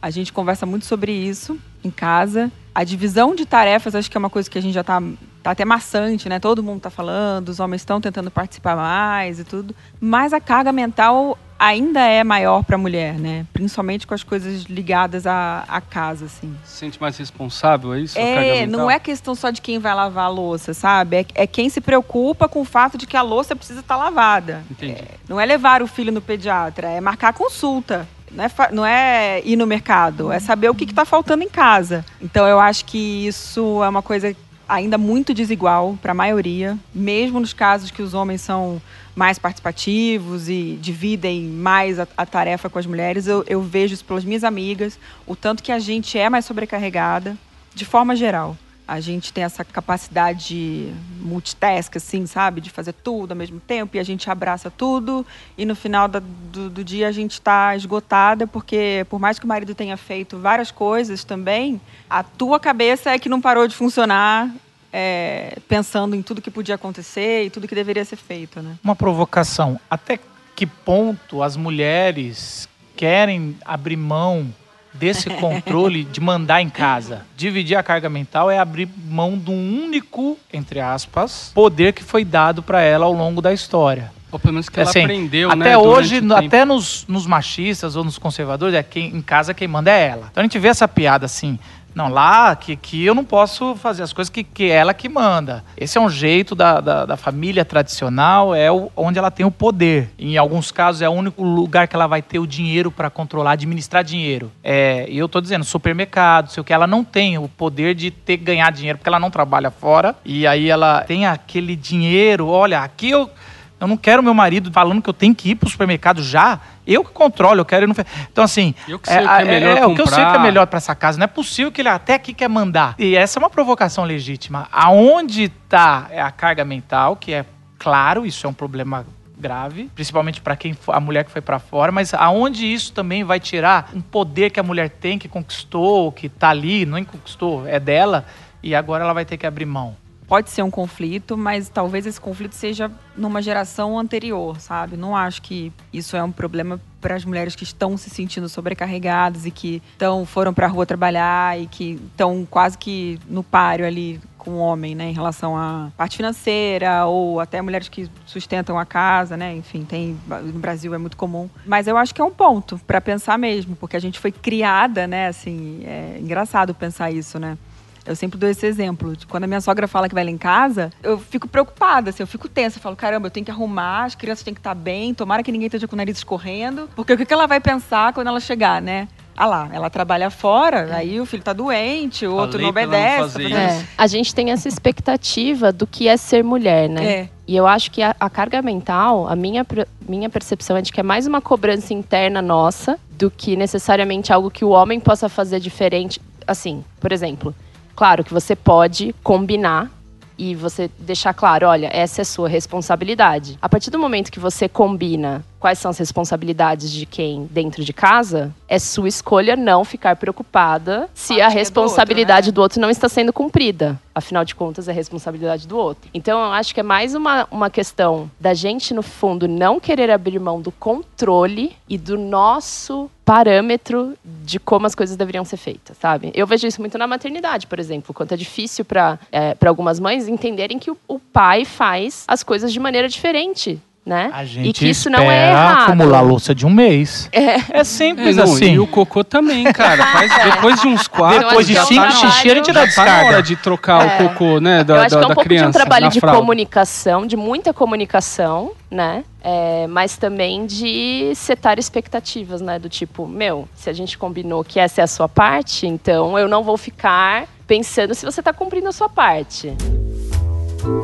Speaker 1: A gente conversa muito sobre isso em casa. A divisão de tarefas, acho que é uma coisa que a gente já tá, tá até maçante, né? Todo mundo tá falando, os homens estão tentando participar mais e tudo. Mas a carga mental ainda é maior para a mulher, né? Principalmente com as coisas ligadas à, à casa, assim.
Speaker 3: Se sente mais responsável, é isso?
Speaker 1: É, não é questão só de quem vai lavar a louça, sabe? É, é quem se preocupa com o fato de que a louça precisa estar lavada.
Speaker 3: Entendi.
Speaker 1: Não é levar o filho no pediatra, é marcar consulta. Não é, não é ir no mercado, é saber o que está faltando em casa. Então eu acho que isso é uma coisa ainda muito desigual para a maioria, mesmo nos casos que os homens são mais participativos e dividem mais a, a tarefa com as mulheres. Eu, eu vejo isso pelas minhas amigas, o tanto que a gente é mais sobrecarregada, de forma geral. A gente tem essa capacidade de multitask, assim, sabe? De fazer tudo ao mesmo tempo e a gente abraça tudo. E no final do, do dia a gente está esgotada, porque por mais que o marido tenha feito várias coisas também, a tua cabeça é que não parou de funcionar, é, pensando em tudo que podia acontecer e tudo que deveria ser feito, né?
Speaker 4: Uma provocação. Até que ponto as mulheres querem abrir mão desse controle de mandar em casa? Dividir a carga mental é abrir mão de um único, entre aspas, poder que foi dado para ela ao longo da história.
Speaker 3: Ou pelo menos que ela
Speaker 4: Assim,
Speaker 3: aprendeu,
Speaker 4: até
Speaker 3: né?
Speaker 4: hoje,
Speaker 3: o tempo.
Speaker 4: até nos, nos machistas ou nos conservadores, é quem, em casa quem manda é ela. Então a gente vê essa piada assim. Não, lá que, que eu não posso fazer as coisas que, que ela que manda. Esse é um jeito da, da, da família tradicional, é o, onde ela tem o poder. Em alguns casos é o único lugar que ela vai ter o dinheiro para controlar, administrar dinheiro. É, e eu tô dizendo, supermercado, sei o que, ela não tem o poder de ter ganhar dinheiro, porque ela não trabalha fora. E aí ela tem aquele dinheiro, olha, aqui eu. Eu não quero meu marido falando que eu tenho que ir pro supermercado já. Eu que controlo, eu quero no. fe- Então, assim.
Speaker 3: Eu que sei o que é melhor
Speaker 4: é, o que eu sei que é melhor para essa casa. Não é possível que ele até aqui quer mandar. E essa é uma provocação legítima. Aonde está a carga mental, que é claro, isso é um problema grave, principalmente para quem a mulher que foi para fora, mas aonde isso também vai tirar um poder que a mulher tem, que conquistou, que tá ali, não conquistou, é dela, e agora ela vai ter que abrir mão.
Speaker 1: Pode ser um conflito, mas talvez esse conflito seja numa geração anterior, sabe? Não acho que isso é um problema para as mulheres que estão se sentindo sobrecarregadas e que estão foram para a rua trabalhar e que estão quase que no páreo ali com o homem, né, em relação à parte financeira ou até mulheres que sustentam a casa, né? Enfim, tem no Brasil é muito comum. Mas eu acho que é um ponto para pensar mesmo, porque a gente foi criada, né? Assim, é engraçado pensar isso, né? Eu sempre dou esse exemplo. de Quando a minha sogra fala que vai lá em casa, eu fico preocupada, assim, eu fico tensa. Eu falo, caramba, eu tenho que arrumar, as crianças têm que estar bem, tomara que ninguém esteja com o nariz escorrendo. Porque o que ela vai pensar quando ela chegar, né? Ah lá, ela trabalha fora, aí o filho tá doente, o outro não
Speaker 3: Falei ela não
Speaker 1: obedece. tá fazendo-
Speaker 2: É, a gente tem essa expectativa do que é ser mulher, né?
Speaker 1: É.
Speaker 2: E eu acho que a, a carga mental, a minha, minha percepção é de que é mais uma cobrança interna nossa do que necessariamente algo que o homem possa fazer diferente. Assim, por exemplo, claro que você pode combinar e você deixar claro, olha, essa é sua responsabilidade. A partir do momento que você combina quais são as responsabilidades de quem dentro de casa, é sua escolha não ficar preocupada se a
Speaker 1: é do outro,
Speaker 2: responsabilidade
Speaker 1: né?
Speaker 2: do outro não está sendo cumprida. Afinal de contas, é responsabilidade do outro. Então, eu acho que é mais uma, uma questão da gente, no fundo, não querer abrir mão do controle e do nosso parâmetro de como as coisas deveriam ser feitas, sabe? Eu vejo isso muito na maternidade, por exemplo, quanto é difícil para algumas mães entenderem que o, o pai faz as coisas de maneira diferente, né?
Speaker 4: A gente
Speaker 2: e que isso não é
Speaker 4: espera
Speaker 2: errado.
Speaker 4: acumular louça de um mês.
Speaker 2: É.
Speaker 4: É simples
Speaker 3: É, não,
Speaker 4: assim.
Speaker 3: E o cocô também, cara. Faz, depois de uns quatro.
Speaker 4: Depois de cinco
Speaker 3: tá
Speaker 4: xixi, a gente dá
Speaker 3: já tá na
Speaker 4: descarga.
Speaker 3: hora de trocar
Speaker 2: É.
Speaker 3: o cocô, né? Da,
Speaker 2: eu acho
Speaker 3: da,
Speaker 2: que é um pouco
Speaker 3: criança.
Speaker 2: de um trabalho de
Speaker 3: fralda.
Speaker 2: comunicação, de muita comunicação, né? É, mas também de setar expectativas, né? Do tipo, meu, se a gente combinou que essa é a sua parte, então eu não vou ficar pensando se você tá cumprindo a sua parte.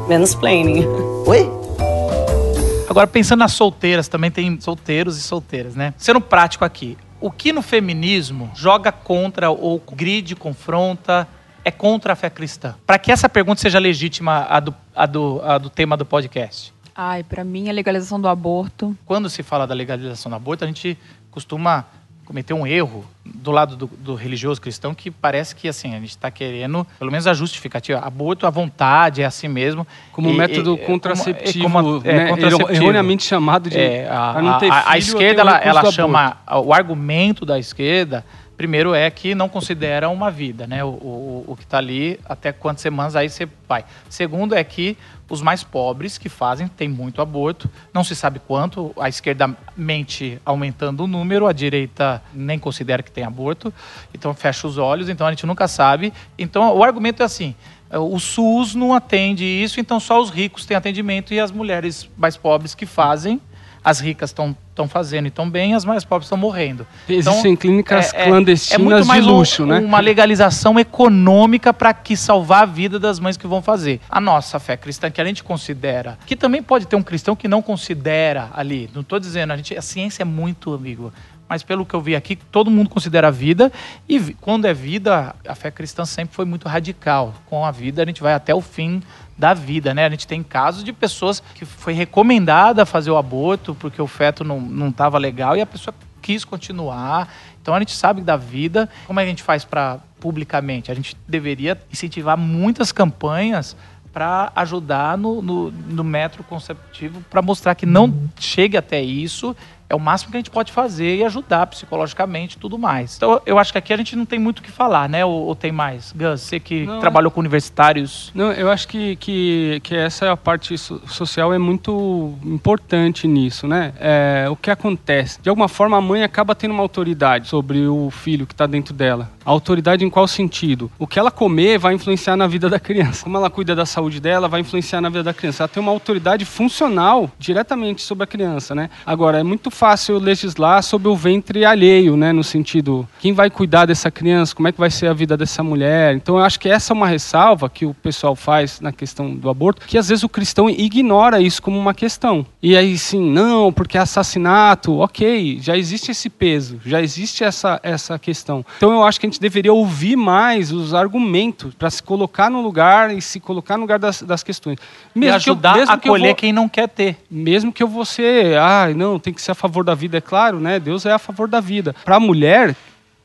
Speaker 10: Menos planning.
Speaker 11: Oi?
Speaker 4: Agora, pensando nas solteiras, também tem solteiros e solteiras, né? Sendo prático aqui, o que no feminismo joga contra ou gride, confronta, é contra a fé cristã? Para que essa pergunta seja legítima, a do, a do, a do tema do podcast.
Speaker 1: Ai, pra mim, a legalização do aborto.
Speaker 4: Quando se fala da legalização do aborto, a gente costuma cometer um erro do lado do, do religioso cristão que parece que assim a gente está querendo pelo menos a justificativa aborto à vontade é assim mesmo
Speaker 3: Como
Speaker 4: E-
Speaker 3: método
Speaker 4: e-
Speaker 3: contraceptivo,
Speaker 4: como- é,
Speaker 3: né?
Speaker 4: contraceptivo.
Speaker 3: erroneamente chamado de.
Speaker 4: É, a, a- a
Speaker 3: filho,
Speaker 4: esquerda
Speaker 3: eu tenho
Speaker 4: ela, ela chama o argumento da esquerda primeiro é que não considera uma vida né? O, o, o que está ali até quantas semanas aí você vai. Segundo é que os mais pobres que fazem tem muito aborto não se sabe quanto a esquerda mente aumentando o número a direita nem considera que tem aborto então fecha os olhos então a gente nunca sabe. Então o argumento é assim o SUS não atende isso, então só os ricos têm atendimento e as mulheres mais pobres que fazem, as ricas estão fazendo e estão bem, as mais pobres estão morrendo.
Speaker 3: Existem clínicas
Speaker 4: é- é-
Speaker 3: clandestinas
Speaker 4: é muito mais
Speaker 3: de
Speaker 4: um-
Speaker 3: luxo, né?
Speaker 4: Uma legalização econômica para que salvar a vida das mães que vão fazer. A nossa fé cristã, que a gente considera, que também pode ter um cristão que não considera ali. Não estou dizendo, a, gente, a ciência é muito amigo. Mas pelo que eu vi aqui, todo mundo considera a vida. E quando é vida, a fé cristã sempre foi muito radical. Com a vida, a gente vai até o fim da vida, né? A gente tem casos de pessoas que foi recomendada fazer o aborto porque o feto não estava legal e a pessoa quis continuar. Então a gente sabe da vida. Como é que a gente faz para publicamente? A gente deveria incentivar muitas campanhas para ajudar no, no, no método conceptivo, para mostrar que não chegue até isso. É o máximo que a gente pode fazer e ajudar psicologicamente e tudo mais. Então, eu acho que aqui a gente não tem muito o que falar, né? Ou, ou tem mais? Gus, você que
Speaker 3: Não,
Speaker 4: trabalhou com universitários.
Speaker 3: Não, eu acho que, que, que essa é a parte so- social é muito importante nisso, né? É, o que acontece? De alguma forma, a mãe acaba tendo uma autoridade sobre o filho que está dentro dela. Autoridade em qual sentido? O que ela comer vai influenciar na vida da criança. Como ela cuida da saúde dela, vai influenciar na vida da criança. Ela tem uma autoridade funcional diretamente sobre a criança, né? Agora, é muito fácil legislar sobre o ventre alheio, né? No sentido, quem vai cuidar dessa criança, como é que vai ser a vida dessa mulher. Então eu acho que essa é uma ressalva que o pessoal faz na questão do aborto, que às vezes o cristão ignora isso como uma questão. E aí sim, não, porque é assassinato, ok, já existe esse peso, já existe essa, essa questão. Então eu acho que a gente deveria ouvir mais os argumentos para se colocar no lugar e se colocar no lugar das, das questões.
Speaker 4: E ajudar a
Speaker 3: que eu
Speaker 4: acolher
Speaker 3: vou-
Speaker 4: quem não quer ter.
Speaker 3: mesmo que eu ser, ah, não, tem que ser a favor da vida, é claro, né? Deus é a favor da vida. Para a mulher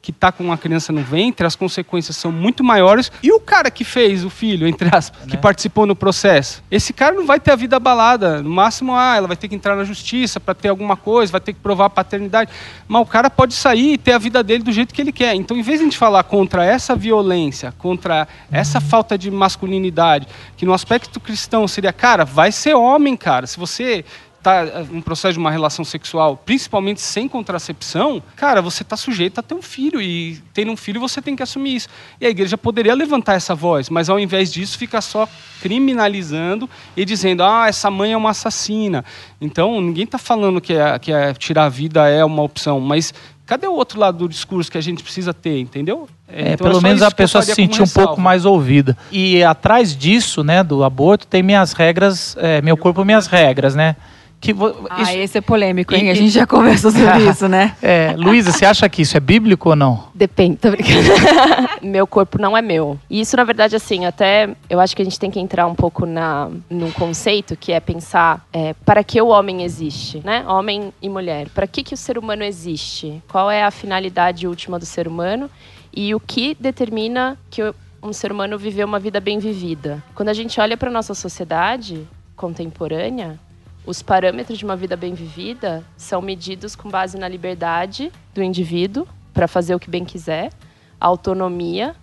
Speaker 3: que está com uma criança no ventre, as consequências são muito maiores. E o cara que fez o filho, entre aspas, que participou no processo, esse cara não vai ter a vida abalada. No máximo, ah, ela vai ter que entrar na justiça para ter alguma coisa, vai ter que provar a paternidade. Mas o cara pode sair e ter a vida dele do jeito que ele quer. Então, em vez de a gente falar contra essa violência, contra essa falta de masculinidade, que no aspecto cristão seria, cara, vai ser homem, cara. Se você tá um processo de uma relação sexual, principalmente sem contracepção, cara, você tá sujeito a ter um filho e tendo um filho você tem que assumir isso. E a igreja poderia levantar essa voz, mas ao invés disso fica só criminalizando e dizendo: "Ah, essa mãe é uma assassina". Então, ninguém tá falando que é, que é tirar a vida é uma opção, mas cadê o outro lado do discurso que a gente precisa ter, entendeu?
Speaker 4: É,
Speaker 3: Então,
Speaker 4: pelo
Speaker 3: só
Speaker 4: menos a pessoa se sentir um pouco mais ouvida. E atrás disso, né, do aborto, tem minhas regras, é, meu corpo, minhas regras, né? Que vo-
Speaker 1: Ah,
Speaker 4: isso-
Speaker 1: esse é polêmico, hein?
Speaker 4: E-
Speaker 1: A gente já conversou sobre isso, né?
Speaker 4: é, Luísa, você acha que isso é bíblico ou não?
Speaker 2: Depende, tô brincando. meu corpo não é meu. E isso, na verdade, assim, até eu acho que a gente tem que entrar um pouco na, num conceito que é pensar é, para que o homem existe, né? Homem e mulher. Para que, que o ser humano existe? Qual é a finalidade última do ser humano? E o que determina que um ser humano viveu uma vida bem vivida? Quando a gente olha para nossa sociedade contemporânea, os parâmetros de uma vida bem vivida são medidos com base na liberdade do indivíduo para fazer o que bem quiser, a autonomia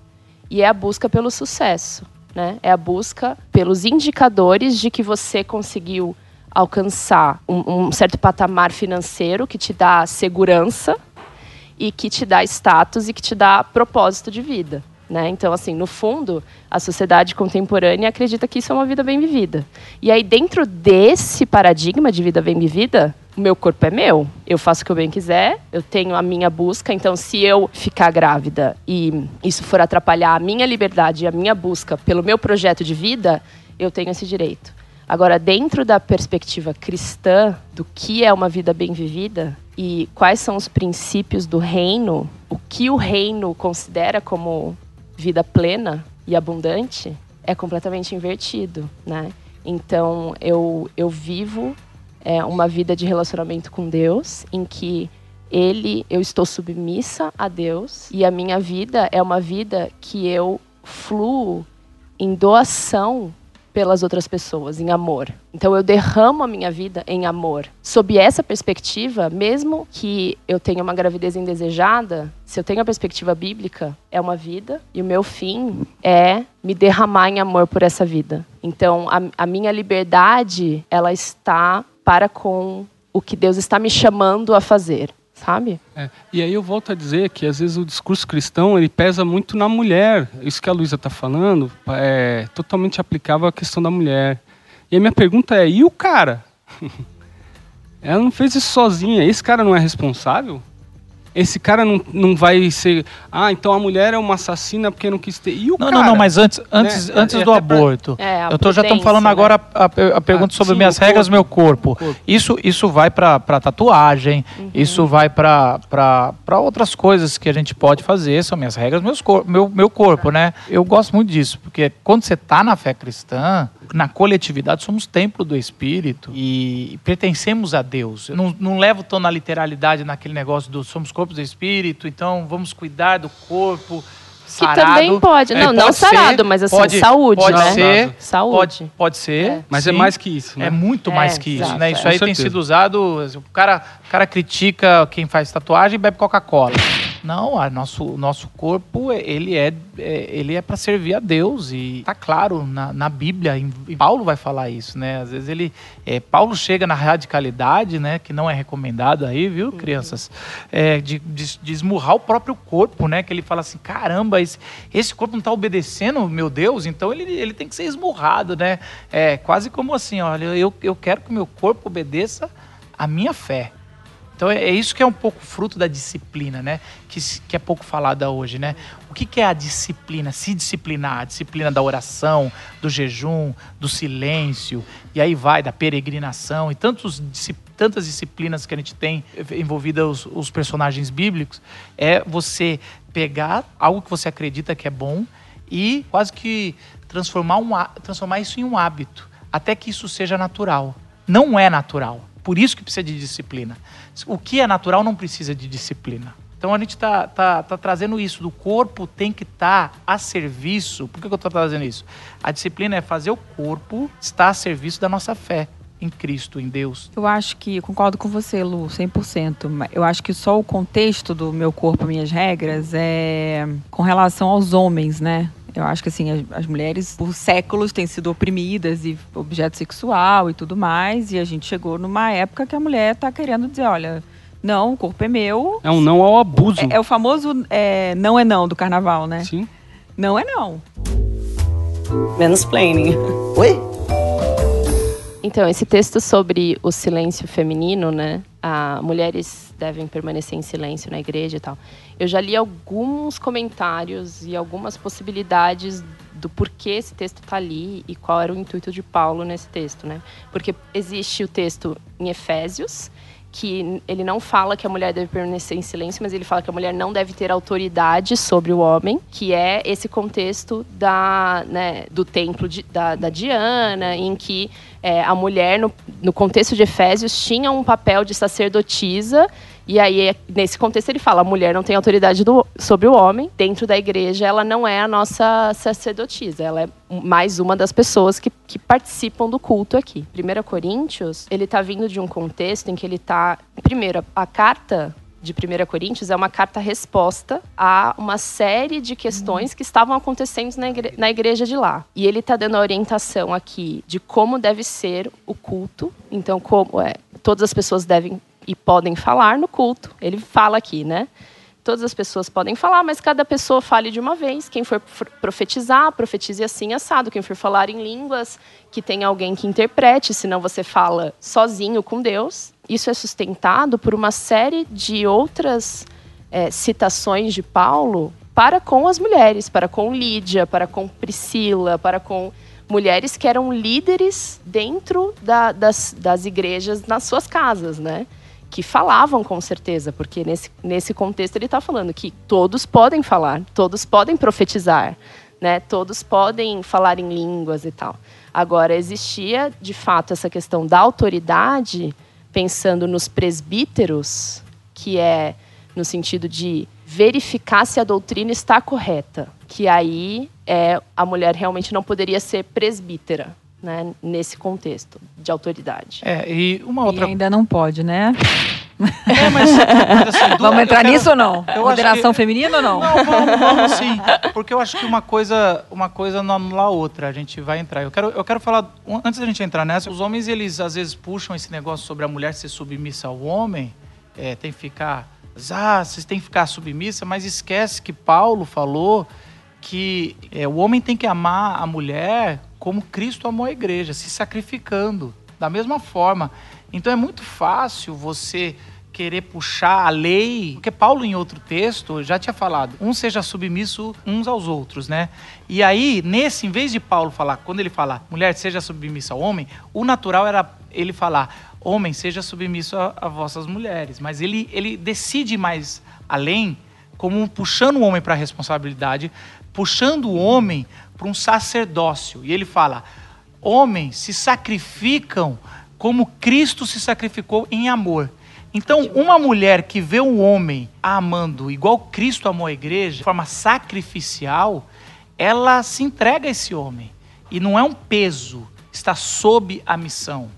Speaker 2: e é a busca pelo sucesso, né? É a busca pelos indicadores de que você conseguiu alcançar um, um certo patamar financeiro que te dá segurança e que te dá status e que te dá propósito de vida. Né? Então, assim, no fundo, a sociedade contemporânea acredita que isso é uma vida bem vivida. E aí, dentro desse paradigma de vida bem vivida, o meu corpo é meu. Eu faço o que eu bem quiser, eu tenho a minha busca. Então, se eu ficar grávida e isso for atrapalhar a minha liberdade e a minha busca pelo meu projeto de vida, eu tenho esse direito. Agora, dentro da perspectiva cristã do que é uma vida bem vivida e quais são os princípios do reino, o que o reino considera como vida plena e abundante, é completamente invertido, né? Então, eu, eu vivo é, uma vida de relacionamento com Deus em que ele, eu estou submissa a Deus e a minha vida é uma vida que eu fluo em doação pelas outras pessoas, em amor. Então eu derramo a minha vida em amor. Sob essa perspectiva, mesmo que eu tenha uma gravidez indesejada, se eu tenho a perspectiva bíblica, é uma vida e o meu fim é me derramar em amor por essa vida. Então a, a minha liberdade, ela está para com o que Deus está me chamando a fazer, sabe?
Speaker 3: É, E aí eu volto a dizer que às vezes o discurso cristão ele pesa muito na mulher. Isso que a Luísa está falando é totalmente aplicável à questão da mulher. E a minha pergunta é: e o cara? Ela não fez isso sozinha. Esse cara não é responsável? Esse cara não, não vai ser. Ah, então a mulher é uma assassina porque não quis ter. E o
Speaker 4: Não,
Speaker 3: cara?
Speaker 4: não, não, mas antes, antes,
Speaker 3: né?
Speaker 4: antes
Speaker 3: É,
Speaker 4: do
Speaker 3: até pra-
Speaker 4: aborto.
Speaker 2: É, a
Speaker 4: eu tô, já estamos falando
Speaker 2: né?
Speaker 4: agora a, a- a pergunta
Speaker 3: Ah,
Speaker 4: sobre
Speaker 3: sim,
Speaker 4: minhas regras, meu corpo.
Speaker 3: corpo.
Speaker 4: Isso, isso vai para tatuagem,
Speaker 2: Uhum.
Speaker 4: isso vai para outras coisas que a gente pode fazer, são minhas regras, meus cor meu, meu corpo, né? Eu gosto muito disso, porque quando você tá na fé cristã, na coletividade, somos templo do Espírito e pertencemos a Deus. Eu não, não levo tão na literalidade naquele negócio do somos corpos do Espírito, então vamos cuidar do corpo.
Speaker 2: Que
Speaker 4: sarado.
Speaker 2: também pode.
Speaker 4: É,
Speaker 2: Não, não
Speaker 4: pode
Speaker 2: sarado,
Speaker 4: ser,
Speaker 2: mas assim,
Speaker 4: pode-
Speaker 2: saúde,
Speaker 4: pode
Speaker 2: né?
Speaker 4: Ser,
Speaker 2: Saúde.
Speaker 4: Pode, pode ser.
Speaker 2: É.
Speaker 3: Mas é
Speaker 4: sim.
Speaker 3: mais que isso, né?
Speaker 4: É muito
Speaker 2: É,
Speaker 4: mais que isso, né?
Speaker 2: é.
Speaker 4: Isso aí tem sido usado. O cara, o cara critica quem faz tatuagem e bebe Coca-Cola. Não, a nosso, nosso corpo, ele é, é- ele é para servir a Deus. E tá claro na, na Bíblia, em, Paulo vai falar isso, né? Às vezes ele. é, Paulo chega na radicalidade, né? Que não é recomendado aí, viu, crianças? É, de, de, de esmurrar o próprio corpo, né? Que ele fala assim: caramba, esse, esse corpo não está obedecendo, meu Deus, então ele, ele tem que ser esmurrado, né? É quase como assim: olha, eu, eu quero que o meu corpo obedeça a minha fé. Então é, é isso que é um pouco fruto da disciplina, né? Que, que é pouco falada hoje, né? O que, que é a disciplina? Se disciplinar, a disciplina da oração, do jejum, do silêncio, e aí vai, da peregrinação e tantos, tantas disciplinas que a gente tem envolvidas os, os personagens bíblicos, é você pegar algo que você acredita que é bom e quase que transformar, um, transformar isso em um hábito, até que isso seja natural. Não é natural. Por isso que precisa de disciplina. O que é natural não precisa de disciplina. Então a gente está tá, tá trazendo isso, do corpo tem que estar a serviço. Por que, que eu estou trazendo isso? A disciplina é fazer o corpo estar a serviço da nossa fé em Cristo, em Deus.
Speaker 1: Eu acho que, concordo com você, Lu, 100%. mas Eu acho que só o contexto do meu corpo, minhas regras, é com relação aos homens, né? Eu acho que, assim, as, as mulheres, por séculos, têm sido oprimidas e objeto sexual e tudo mais. E a gente chegou numa época que a mulher tá querendo dizer, olha, não, o corpo é meu.
Speaker 3: É um não ao abuso.
Speaker 1: É, é o famoso é, não é não do carnaval, né?
Speaker 3: Sim.
Speaker 1: Não é não.
Speaker 10: Mansplaining.
Speaker 11: Oi?
Speaker 2: Então, esse texto sobre o silêncio feminino, né? Ah, mulheres devem permanecer em silêncio na igreja e tal. Eu já li alguns comentários e algumas possibilidades do porquê esse texto está ali e qual era o intuito de Paulo nesse texto, né? Porque existe o texto em Efésios, que ele não fala que a mulher deve permanecer em silêncio, mas ele fala que a mulher não deve ter autoridade sobre o homem, que é esse contexto da, né, do templo de- da, da Diana, em que é, a mulher, no, no contexto de Efésios, tinha um papel de sacerdotisa. E aí, nesse contexto, ele fala: a mulher não tem autoridade do- sobre o homem. Dentro da igreja, ela não é a nossa sacerdotisa. Ela é mais uma das pessoas que, que participam do culto aqui. 1 Coríntios, ele está vindo de um contexto em que ele está. Primeiro, a carta de 1 Coríntios é uma carta-resposta a uma série de questões que estavam acontecendo na, igre- na igreja de lá. E ele está dando a orientação aqui de como deve ser o culto. Então, como é, todas as pessoas devem e podem falar no culto. Ele fala aqui, né? Todas as pessoas podem falar, mas cada pessoa fale de uma vez. Quem for for profetizar, profetize assim, assado. Quem for falar em línguas, que tenha alguém que interprete, senão você fala sozinho com Deus. Isso é sustentado por uma série de outras eh, citações de Paulo para com as mulheres, para com Lídia, para com Priscila, para com mulheres que eram líderes dentro da- das, das igrejas nas suas casas, né? que falavam com certeza, porque nesse, nesse contexto ele está falando que todos podem falar, todos podem profetizar, né? todos podem falar em línguas e tal. Agora, existia de fato essa questão da autoridade, pensando nos presbíteros, que é no sentido de verificar se a doutrina está correta, que aí é, a mulher realmente não poderia ser presbítera. Né, nesse contexto de autoridade.
Speaker 4: É, e uma
Speaker 1: E
Speaker 4: outra.
Speaker 1: ainda não pode, né?
Speaker 4: É, mas, mas, assim,
Speaker 1: Vamos entrar
Speaker 4: quero-
Speaker 1: nisso ou não? Moderação
Speaker 4: que-
Speaker 1: feminina ou não?
Speaker 4: Não, vamos, vamos sim. Porque eu acho que uma coisa, uma coisa não anula a outra. A gente vai entrar. Eu quero, eu quero falar, antes da gente entrar nessa, os homens, eles às vezes puxam esse negócio sobre a mulher ser submissa ao homem, é, tem que ficar, ah, vocês têm que ficar submissa, mas esquece que Paulo falou que é, o homem tem que amar a mulher como Cristo amou a igreja, se sacrificando da mesma forma. Então é muito fácil você querer puxar a lei, porque Paulo em outro texto já tinha falado, um seja submisso uns aos outros, né? E aí, nesse, em vez de Paulo falar, quando ele fala, mulher seja submissa ao homem, o natural era ele falar, homem seja submisso a, a vossas mulheres, mas ele, ele decide mais além, como puxando o homem para a responsabilidade, puxando o homem para um sacerdócio. E ele fala: homens se sacrificam como Cristo se sacrificou em amor. Então, uma mulher que vê um homem amando igual Cristo amou a igreja, de forma sacrificial, ela se entrega a esse homem. E não é um peso, está sob a missão.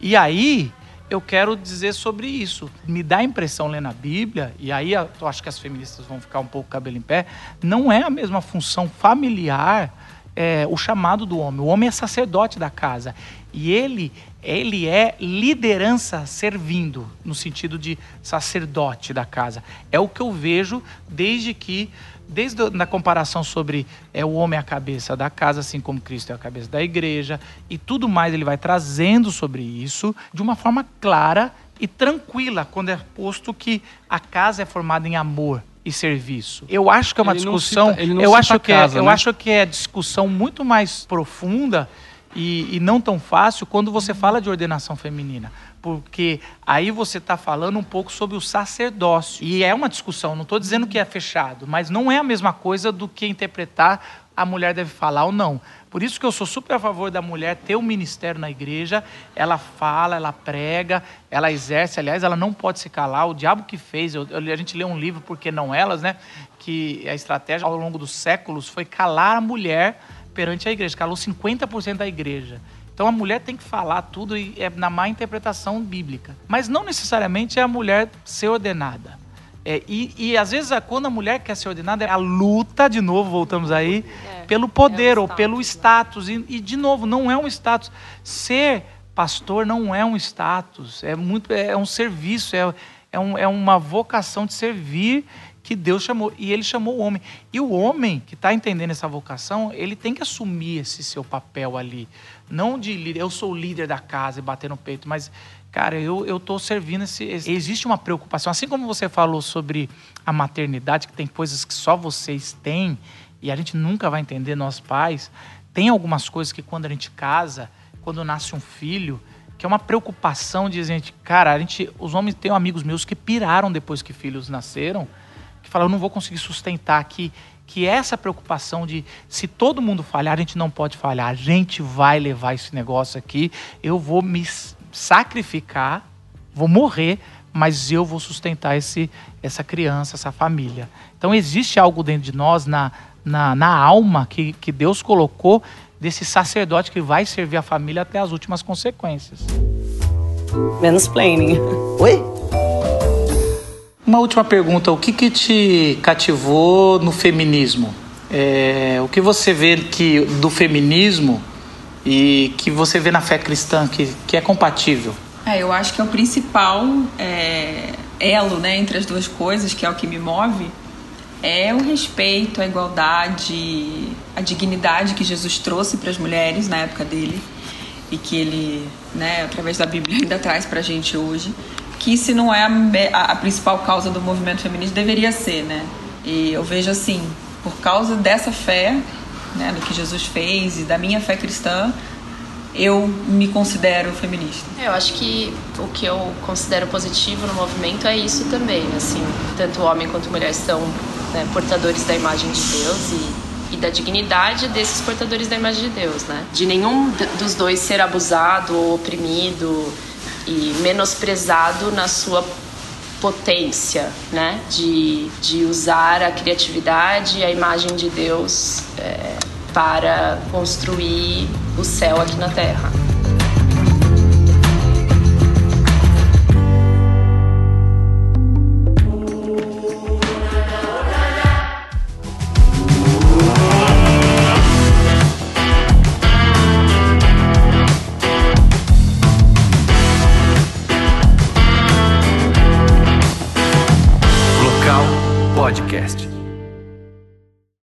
Speaker 4: E aí, eu quero dizer sobre isso. Me dá a impressão, lendo a Bíblia, e aí eu acho que as feministas vão ficar um pouco cabelo em pé, não é a mesma função familiar é, o chamado do homem. O homem é sacerdote da casa. E ele, ele é liderança servindo, no sentido de sacerdote da casa. É o que eu vejo desde que, desde na comparação sobre é, o homem é a cabeça da casa, assim como Cristo é a cabeça da igreja, e tudo mais ele vai trazendo sobre isso de uma forma clara, e tranquila quando é posto que a casa é formada em amor e serviço. Eu acho que é uma
Speaker 3: Ele
Speaker 4: discussão,
Speaker 3: cita-
Speaker 4: eu acho que
Speaker 3: casa,
Speaker 4: é, eu
Speaker 3: né?
Speaker 4: acho que é discussão muito mais profunda e, e não tão fácil quando você fala de ordenação feminina. Porque aí você está falando um pouco sobre o sacerdócio. E é uma discussão, não estou dizendo que é fechado, mas não é a mesma coisa do que interpretar a mulher deve falar ou não. Por isso que eu sou super a favor da mulher ter um ministério na igreja, ela fala, ela prega, ela exerce, aliás, ela não pode se calar, o diabo que fez, eu- a gente lê um livro, Porque Não Elas, né, que a estratégia ao longo dos séculos foi calar a mulher perante a igreja, calou 50% da igreja. Então a mulher tem que falar tudo e é na má interpretação bíblica. Mas não necessariamente é a mulher ser ordenada. É, e, e às vezes a- quando a mulher quer ser ordenada, é a luta, de novo, voltamos aí, pelo poder ou pelo status. E, e, de novo, não é um status. Ser pastor não é um status, é, muito, é um serviço, é, é, um- é uma vocação de servir que Deus chamou. E ele chamou o homem. E o homem que está entendendo essa vocação, ele tem que assumir esse seu papel ali. Não de líder, eu sou o líder da casa e bater no peito, mas, cara, eu estou servindo esse, esse- Existe uma preocupação. Assim como você falou sobre a maternidade, que tem coisas que só vocês têm, e a gente nunca vai entender, nós pais, tem algumas coisas que quando a gente casa, quando nasce um filho, que é uma preocupação de gente, cara, a gente, os homens têm amigos meus que piraram depois que filhos nasceram, que falam, eu não vou conseguir sustentar aqui, que essa preocupação de se todo mundo falhar, a gente não pode falhar, a gente vai levar esse negócio aqui, eu vou me sacrificar, vou morrer, mas eu vou sustentar esse, essa criança, essa família. Então existe algo dentro de nós, na, na, na alma, que, que Deus colocou desse sacerdote que vai servir a família até as últimas consequências.
Speaker 10: Mansplaining.
Speaker 11: Oi?
Speaker 4: Uma última pergunta: o que, que te cativou no feminismo? É, o que você vê que do feminismo e que você vê na fé cristã que, que é compatível?
Speaker 1: É, eu acho que é o principal é, elo né, entre as duas coisas, que é o que me move, é o respeito, a igualdade, a dignidade que Jesus trouxe para as mulheres na época dele e que ele, né, através da Bíblia, ainda traz para a gente hoje, que se não é a, a- principal causa do movimento feminista, deveria ser, né? E eu vejo assim, por causa dessa fé, né, do que Jesus fez e da minha fé cristã, eu me considero feminista.
Speaker 2: Eu acho que o que eu considero positivo no movimento é isso também, assim, tanto homem quanto mulher são né, portadores da imagem de Deus e, e da dignidade desses portadores da imagem de Deus, né? De nenhum dos dois ser abusado ou oprimido e menosprezado na sua potência, né? De, de usar a criatividade e a imagem de Deus é, para construir o céu aqui na Terra.